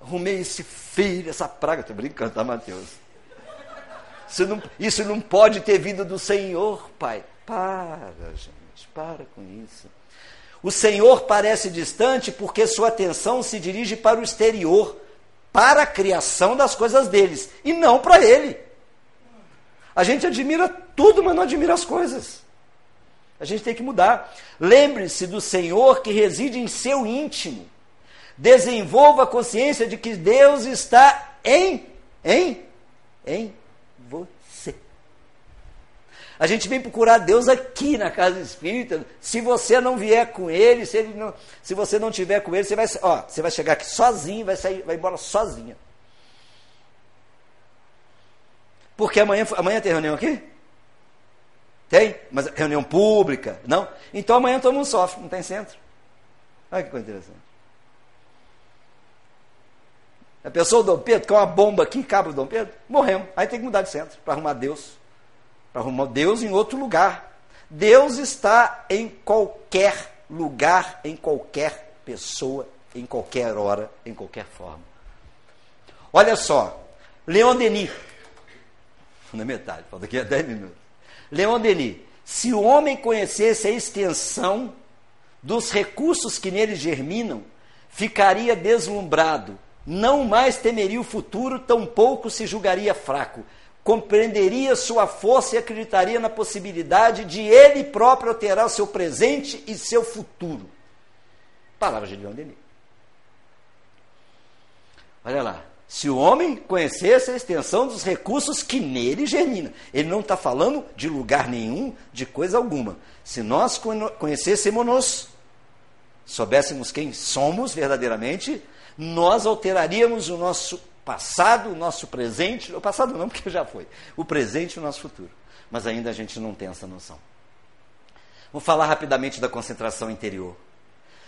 Arrumei esse filho, essa praga. Estou brincando, tá, Mateus? Isso não, isso não pode ter vindo do Senhor, Pai. Para, gente, para com isso. O Senhor parece distante porque sua atenção se dirige para o exterior para a criação das coisas deles e não para ele. A gente admira tudo, mas não admira as coisas. A gente tem que mudar. Lembre-se do Senhor que reside em seu íntimo. Desenvolva a consciência de que Deus está em, em, em a gente vem procurar Deus aqui na casa espírita. Se você não vier com ele, se, ele não, se você não tiver com ele, você vai, ó, você vai chegar aqui sozinho, vai sair, vai embora sozinha. Porque amanhã, amanhã tem reunião aqui? Tem? Mas reunião pública? Não? Então amanhã todo mundo sofre, não tem centro. Olha que coisa interessante. A pessoa, o Dom Pedro, com uma bomba aqui, cabra o Dom Pedro, morremos. Aí tem que mudar de centro para arrumar Deus para arrumar Deus em outro lugar. Deus está em qualquer lugar, em qualquer pessoa, em qualquer hora, em qualquer forma. Olha só, Leon Denis, na metade, falta aqui a 10 minutos. Leon Denis, se o homem conhecesse a extensão dos recursos que nele germinam, ficaria deslumbrado, não mais temeria o futuro, tampouco se julgaria fraco compreenderia sua força e acreditaria na possibilidade de ele próprio alterar seu presente e seu futuro. Palavras de Leon Denis. Olha lá. Se o homem conhecesse a extensão dos recursos que nele germina, ele não está falando de lugar nenhum, de coisa alguma. Se nós conhecêssemos, soubéssemos quem somos verdadeiramente, nós alteraríamos o nosso passado, o nosso presente, o passado não, porque já foi, o presente e o nosso futuro. Mas ainda a gente não tem essa noção. Vou falar rapidamente da concentração interior.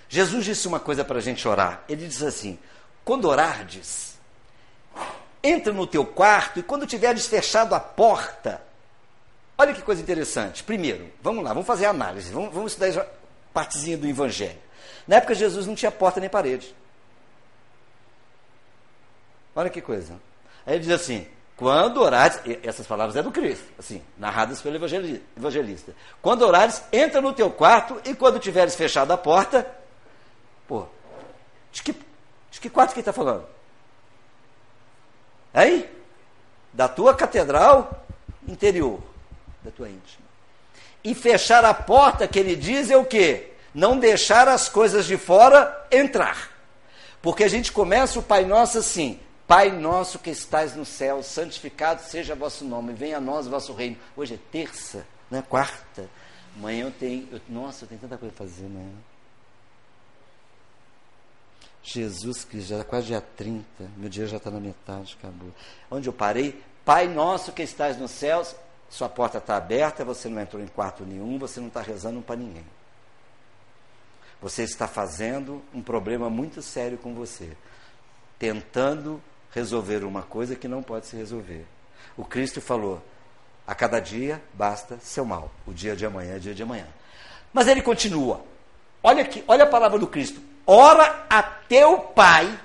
Jesus disse uma coisa para a gente orar. Ele diz assim: quando orardes, entra no teu quarto e quando tiveres fechado a porta, olha que coisa interessante. Primeiro, vamos lá, vamos fazer a análise, vamos, vamos estudar a partezinha do Evangelho. Na época, Jesus não tinha porta nem parede. Olha que coisa. Aí ele diz assim: quando orares, essas palavras é do Cristo, assim, narradas pelo evangelista. Quando orares, entra no teu quarto e quando tiveres fechado a porta, pô, de que, de que quarto que está falando? Aí? Da tua catedral interior, da tua íntima. E fechar a porta que ele diz é o quê? Não deixar as coisas de fora entrar. Porque a gente começa o Pai Nosso assim: Pai nosso que estais no céu, santificado seja vosso nome, venha a nós vosso reino. Hoje é terça, não é quarta. Amanhã eu tenho. Eu, nossa, eu tenho tanta coisa a fazer amanhã. Jesus Cristo, já é quase dia 30, meu dia já está na metade, acabou. Onde eu parei? Pai nosso que estás nos céus, sua porta está aberta, você não entrou em quarto nenhum, você não está rezando para ninguém. Você está fazendo um problema muito sério com você, tentando resolver uma coisa que não pode se resolver. O Cristo falou: a cada dia basta seu mal. O dia de amanhã é dia de amanhã. Mas ele continua. Olha aqui, olha a palavra do Cristo. Ora a teu pai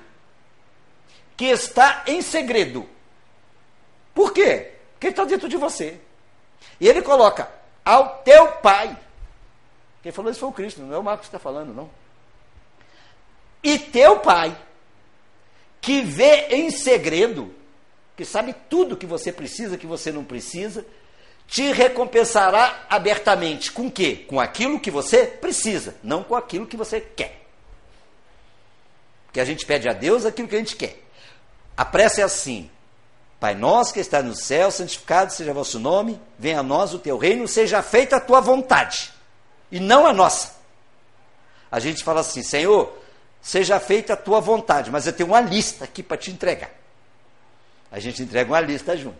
que está em segredo. Por quê? Porque está dentro de você. E ele coloca ao teu pai. Quem falou isso foi o Cristo, não é o Marcos que está falando, não. E teu pai que vê em segredo, que sabe tudo que você precisa, que você não precisa, te recompensará abertamente. Com quê? Com aquilo que você precisa, não com aquilo que você quer. Porque a gente pede a Deus aquilo que a gente quer. A prece é assim: Pai nosso que está no céu, santificado seja vosso nome, venha a nós o teu reino, seja feita a tua vontade, e não a nossa. A gente fala assim, Senhor, seja feita a tua vontade, mas eu tenho uma lista aqui para te entregar. A gente entrega uma lista junto,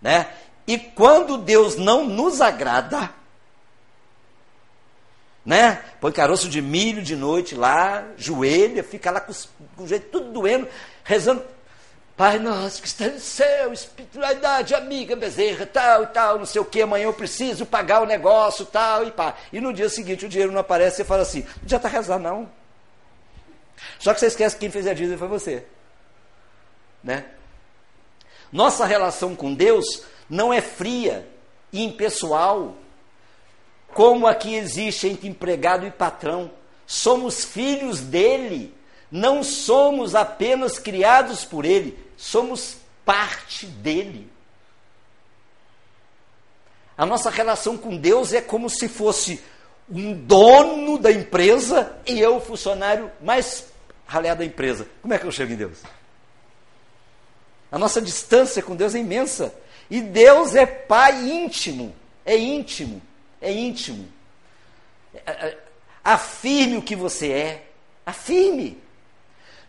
né? E quando Deus não nos agrada, né? Põe caroço de milho de noite lá, joelha, fica lá com, o jeito tudo doendo, rezando. Pai nosso que está no céu, espiritualidade, amiga, bezerra, tal e tal, não sei o que, amanhã eu preciso pagar o negócio, tal e pá. E no dia seguinte o dinheiro não aparece, você fala assim, não adianta rezar não. Só que você esquece que quem fez a dívida foi você. Né? Nossa relação com Deus não é fria e impessoal, como a que existe entre empregado e patrão. Somos filhos dele, não somos apenas criados por ele, somos parte dele. A nossa relação com Deus é como se fosse um dono da empresa e eu, funcionário mais ralé da empresa. Como é que eu chego em Deus? A nossa distância com Deus é imensa. E Deus é pai íntimo. É íntimo. É íntimo. É, é, afirme o que você é. Afirme.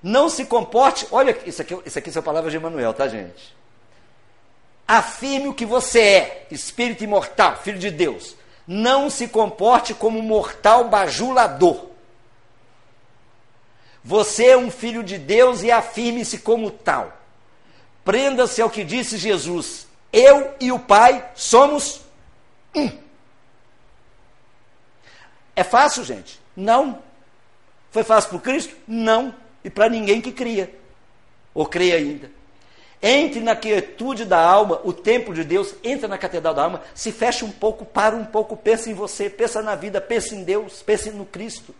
Não se comporte. Olha, isso aqui, isso aqui são palavras de Emanuel, tá, gente? Afirme o que você é, espírito imortal, filho de Deus. Não se comporte como mortal bajulador. Você é um filho de Deus e afirme-se como tal. Prenda-se ao que disse Jesus: Eu e o Pai somos um. É fácil, gente? Não. Foi fácil para Cristo? Não. E para ninguém que cria. Ou crê ainda. Entre na quietude da alma, o templo de Deus, entra na catedral da alma, se fecha um pouco, para um pouco, pensa em você, pensa na vida, pensa em Deus, pensa no Cristo.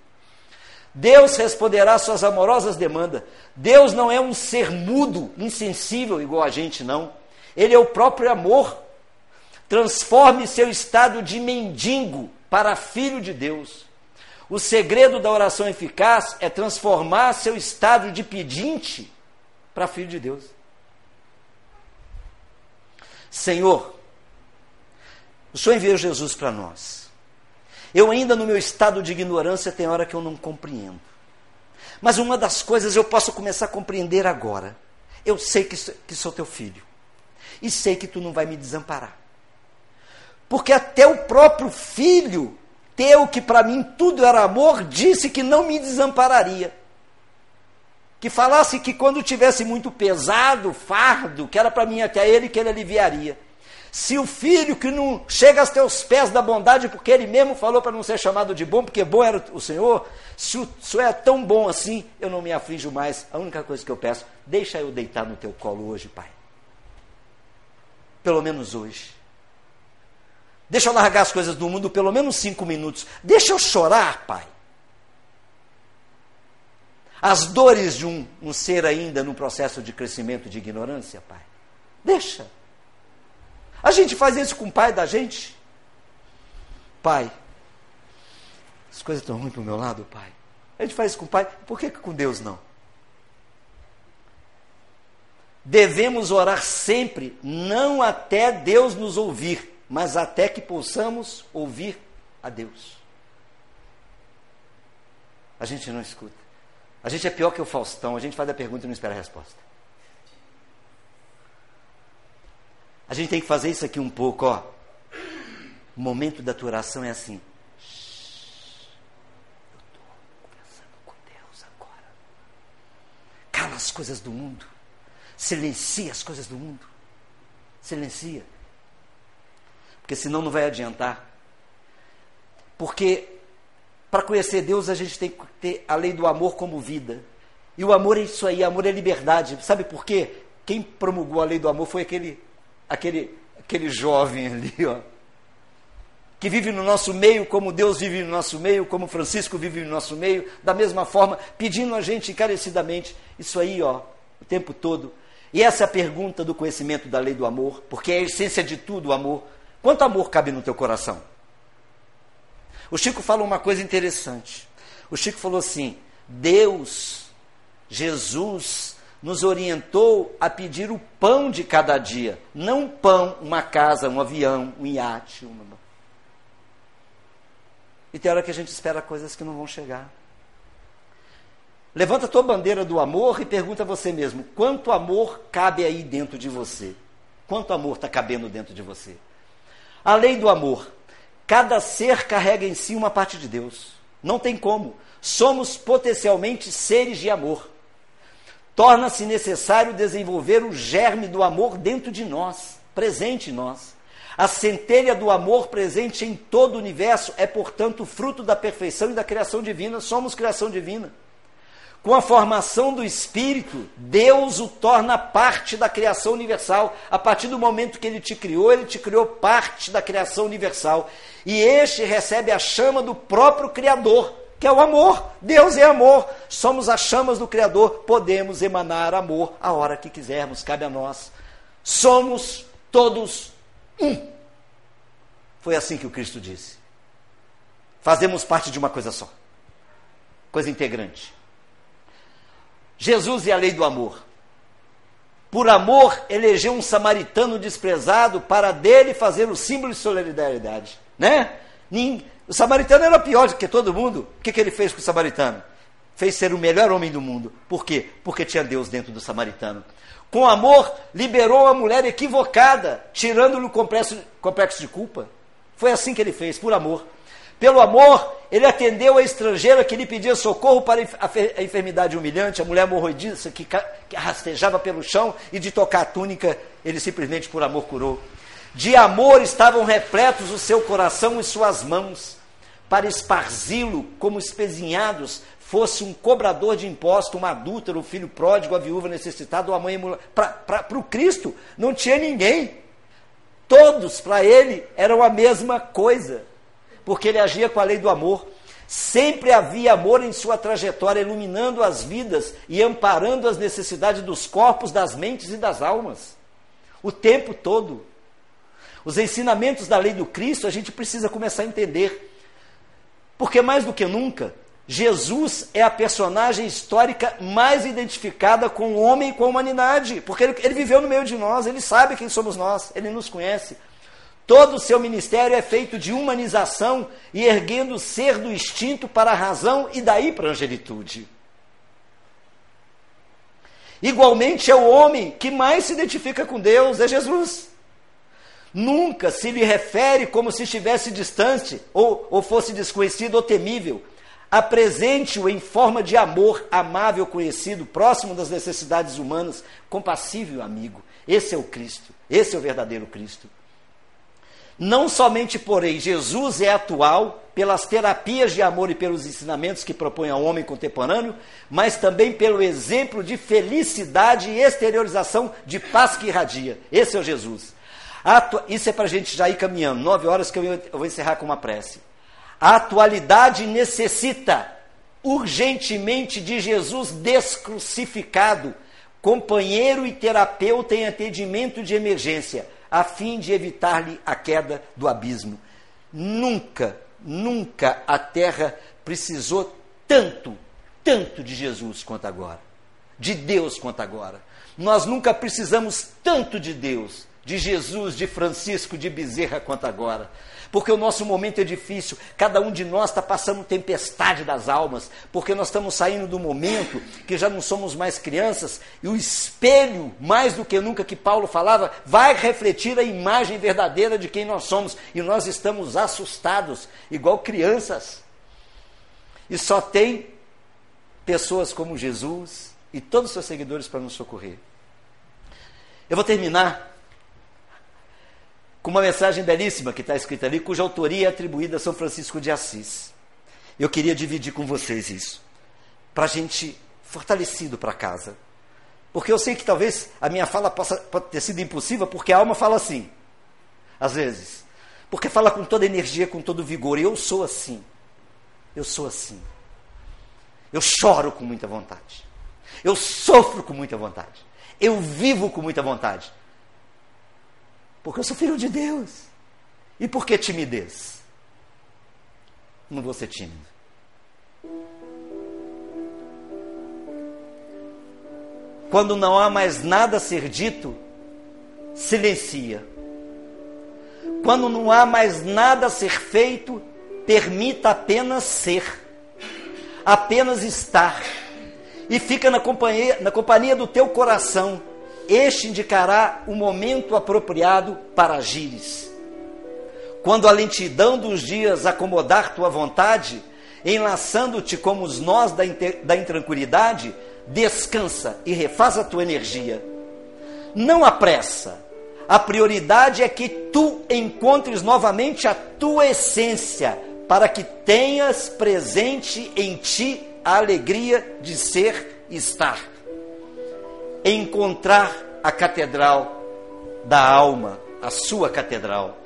Deus responderá às suas amorosas demandas. Deus não é um ser mudo, insensível igual a gente, não. Ele é o próprio amor. Transforme seu estado de mendigo para filho de Deus. O segredo da oração eficaz é transformar seu estado de pedinte para filho de Deus. Senhor, o Senhor enviou Jesus para nós. Eu ainda no meu estado de ignorância tem hora que eu não compreendo. Mas uma das coisas eu posso começar a compreender agora. Eu sei que, que sou teu filho. E sei que tu não vai me desamparar. Porque até o próprio filho teu, que para mim tudo era amor, disse que não me desampararia. que falasse que quando tivesse muito pesado, fardo, que era para mim até ele, que ele aliviaria. Se o filho que não chega aos teus pés da bondade, porque ele mesmo falou para não ser chamado de bom, porque bom era o Senhor, se o Senhor é tão bom assim, eu não me aflijo mais. A única coisa que eu peço, deixa eu deitar no teu colo hoje, Pai. Pelo menos hoje. Deixa eu largar as coisas do mundo pelo menos cinco minutos. Deixa eu chorar, Pai. As dores de um, um ser ainda no processo de crescimento de ignorância, Pai. Deixa. A gente faz isso com o pai da gente. Pai, as coisas estão ruins para o meu lado, pai. A gente faz isso com o pai, por que, que com Deus não? Devemos orar sempre, não até Deus nos ouvir, mas até que possamos ouvir a Deus. A gente não escuta. A gente é pior que o Faustão, a gente faz a pergunta e não espera a resposta. A gente tem que fazer isso aqui um pouco, ó. O momento da tua oração é assim. Eu estou conversando com Deus agora. Cala as coisas do mundo. Silencia as coisas do mundo. Silencia. Porque senão não vai adiantar. Porque para conhecer Deus a gente tem que ter a lei do amor como vida. E o amor é isso aí, amor é liberdade. Sabe por quê? Quem promulgou a lei do amor foi aquele aquele, aquele jovem ali, ó, que vive no nosso meio, como Deus vive no nosso meio, como Francisco vive no nosso meio, da mesma forma, pedindo a gente encarecidamente, isso aí, ó, o tempo todo. E essa é a pergunta do conhecimento da lei do amor, porque é a essência de tudo o amor. Quanto amor cabe no teu coração? O Chico falou uma coisa interessante. O Chico falou assim: Deus, Jesus, nos orientou a pedir o pão de cada dia. Não pão, uma casa, um avião, um iate. Uma... E tem hora que a gente espera coisas que não vão chegar. Levanta a tua bandeira do amor e pergunta a você mesmo: quanto amor cabe aí dentro de você? Quanto amor está cabendo dentro de você? A lei do amor. Cada ser carrega em si uma parte de Deus. Não tem como. Somos potencialmente seres de amor torna-se necessário desenvolver o germe do amor dentro de nós, presente em nós. A centelha do amor presente em todo o universo é, portanto, fruto da perfeição e da criação divina. Somos criação divina. Com a formação do Espírito, Deus o torna parte da criação universal. A partir do momento que ele te criou, ele te criou parte da criação universal. E este recebe a chama do próprio Criador que é o amor. Deus é amor. Somos as chamas do Criador, podemos emanar amor a hora que quisermos, cabe a nós. Somos todos um. Foi assim que o Cristo disse. Fazemos parte de uma coisa só. Coisa integrante. Jesus e a lei do amor. Por amor, elegeu um samaritano desprezado para dele fazer o símbolo de solidariedade. Né? O samaritano era pior do que todo mundo. O que, que ele fez com o samaritano? Fez ser o melhor homem do mundo. Por quê? Porque tinha Deus dentro do samaritano. Com amor, liberou a mulher equivocada, tirando-lhe o complexo, complexo de culpa. Foi assim que ele fez, por amor. Pelo amor, ele atendeu a estrangeira que lhe pedia socorro para a enfermidade humilhante, a mulher morrodiça que, que rastejava pelo chão e de tocar a túnica, ele simplesmente por amor curou. De amor estavam repletos o seu coração e suas mãos para esparzi-lo como espezinhados, fosse um cobrador de imposto, um adúltero, um filho pródigo, a viúva necessitada, uma mãe Para o Cristo não tinha ninguém. Todos para ele eram a mesma coisa, porque ele agia com a lei do amor. Sempre havia amor em sua trajetória, iluminando as vidas e amparando as necessidades dos corpos, das mentes e das almas. O tempo todo. Os ensinamentos da lei do Cristo a gente precisa começar a entender. Porque mais do que nunca, Jesus é a personagem histórica mais identificada com o homem e com a humanidade, porque ele, ele, viveu no meio de nós, ele sabe quem somos nós, ele nos conhece. Todo o seu ministério é feito de humanização e erguendo o ser do instinto para a razão e daí para a angelitude. Igualmente é o homem que mais se identifica com Deus, é Jesus. Nunca se lhe refere como se estivesse distante, ou, ou fosse desconhecido ou temível. Apresente-o em forma de amor amável, conhecido, próximo das necessidades humanas, compassível amigo. Esse é o Cristo, esse é o verdadeiro Cristo. Não somente, porém, Jesus é atual pelas terapias de amor e pelos ensinamentos que propõe ao homem contemporâneo, mas também pelo exemplo de felicidade e exteriorização de paz que irradia. Esse é o Jesus. Atu... Isso é para a gente já ir caminhando. Nove horas que eu vou encerrar com uma prece. A atualidade necessita urgentemente de Jesus descrucificado, companheiro e terapeuta em atendimento de emergência a fim de evitar-lhe a queda do abismo. Nunca, nunca a terra precisou tanto, tanto de Jesus quanto agora, de Deus quanto agora. Nós nunca precisamos tanto de Deus, de Jesus, de Francisco, de Bezerra quanto agora porque o nosso momento é difícil, cada um de nós está passando tempestade das almas, porque nós estamos saindo do momento que já não somos mais crianças, e o espelho, mais do que nunca que Paulo falava, vai refletir a imagem verdadeira de quem nós somos, e nós estamos assustados, igual crianças. E só tem pessoas como Jesus e todos os seus seguidores para nos socorrer. Eu vou terminar com uma mensagem belíssima que está escrita ali, cuja autoria é atribuída a São Francisco de Assis. Eu queria dividir com vocês isso, para a gente fortalecido para casa. Porque eu sei que talvez a minha fala possa ter sido impossível, porque a alma fala assim, às vezes. Porque fala com toda energia, com todo vigor. E eu sou assim. Eu sou assim. Eu choro com muita vontade. Eu sofro com muita vontade. Eu vivo com muita vontade. Porque eu sou filho de Deus. E por que timidez? Não vou ser tímido. Quando não há mais nada a ser dito, silencia. Quando não há mais nada a ser feito, permita apenas ser, apenas estar. E fica na companhia, na companhia do teu coração, este indicará o momento apropriado para agires. Quando a lentidão dos dias acomodar tua vontade, enlaçando-te como os nós da, da intranquilidade, descansa e refaz a tua energia. Não apressa. A prioridade é que tu encontres novamente a tua essência, para que tenhas presente em ti a alegria de ser e estar encontrar a catedral da alma, a sua catedral.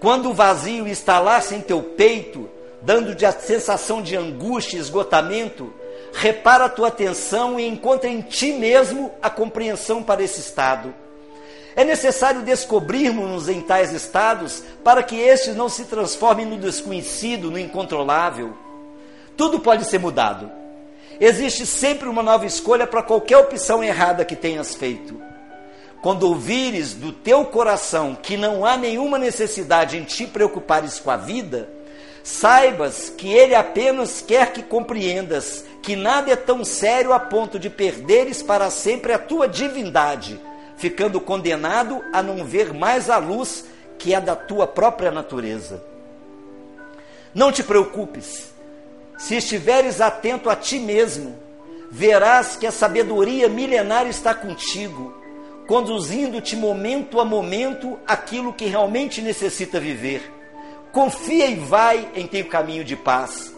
Quando o vazio instalar-se em teu peito, dando-te a sensação de angústia e esgotamento, repara a tua atenção e encontra em ti mesmo a compreensão para esse estado. É necessário descobrirmos-nos em tais estados para que estes não se transformem no desconhecido, no incontrolável. Tudo pode ser mudado Existe sempre uma nova escolha para qualquer opção errada que tenhas feito. Quando ouvires do teu coração que não há nenhuma necessidade em te preocupares com a vida, saibas que ele apenas quer que compreendas que nada é tão sério a ponto de perderes para sempre a tua divindade, ficando condenado a não ver mais a luz que é da tua própria natureza. Não te preocupes se estiveres atento a ti mesmo, verás que a sabedoria milenar está contigo, conduzindo-te momento a momento aquilo que realmente necessita viver. Confia e vai em teu caminho de paz.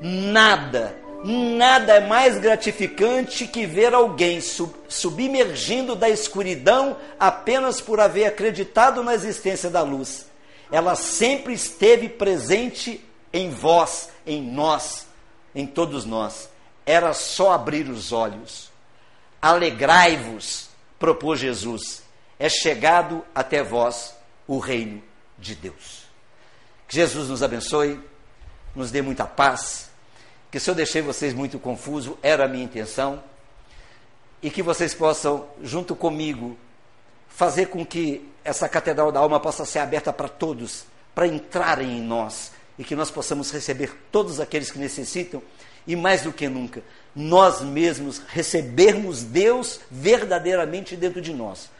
Nada, nada é mais gratificante que ver alguém sub submergindo da escuridão apenas por haver acreditado na existência da luz. Ela sempre esteve presente em vós, em nós, em todos nós. Era só abrir os olhos. Alegrai-vos, propôs Jesus. É chegado até vós o reino de Deus. Que Jesus nos abençoe, nos dê muita paz. Que se eu deixei vocês muito confuso, era a minha intenção. E que vocês possam, junto comigo, fazer com que essa catedral da alma possa ser aberta para todos, para entrarem em nós, e que nós possamos receber todos aqueles que necessitam e mais do que nunca, nós mesmos recebermos Deus verdadeiramente dentro de nós,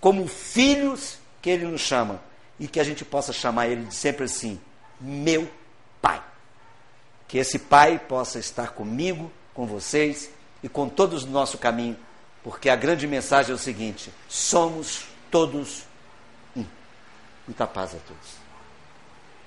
como filhos que Ele nos chama e que a gente possa chamar Ele sempre assim, meu Pai. Que esse Pai possa estar comigo, com vocês e com todos no nosso caminho, porque a grande mensagem é o seguinte: somos todos um. Muita paz a todos.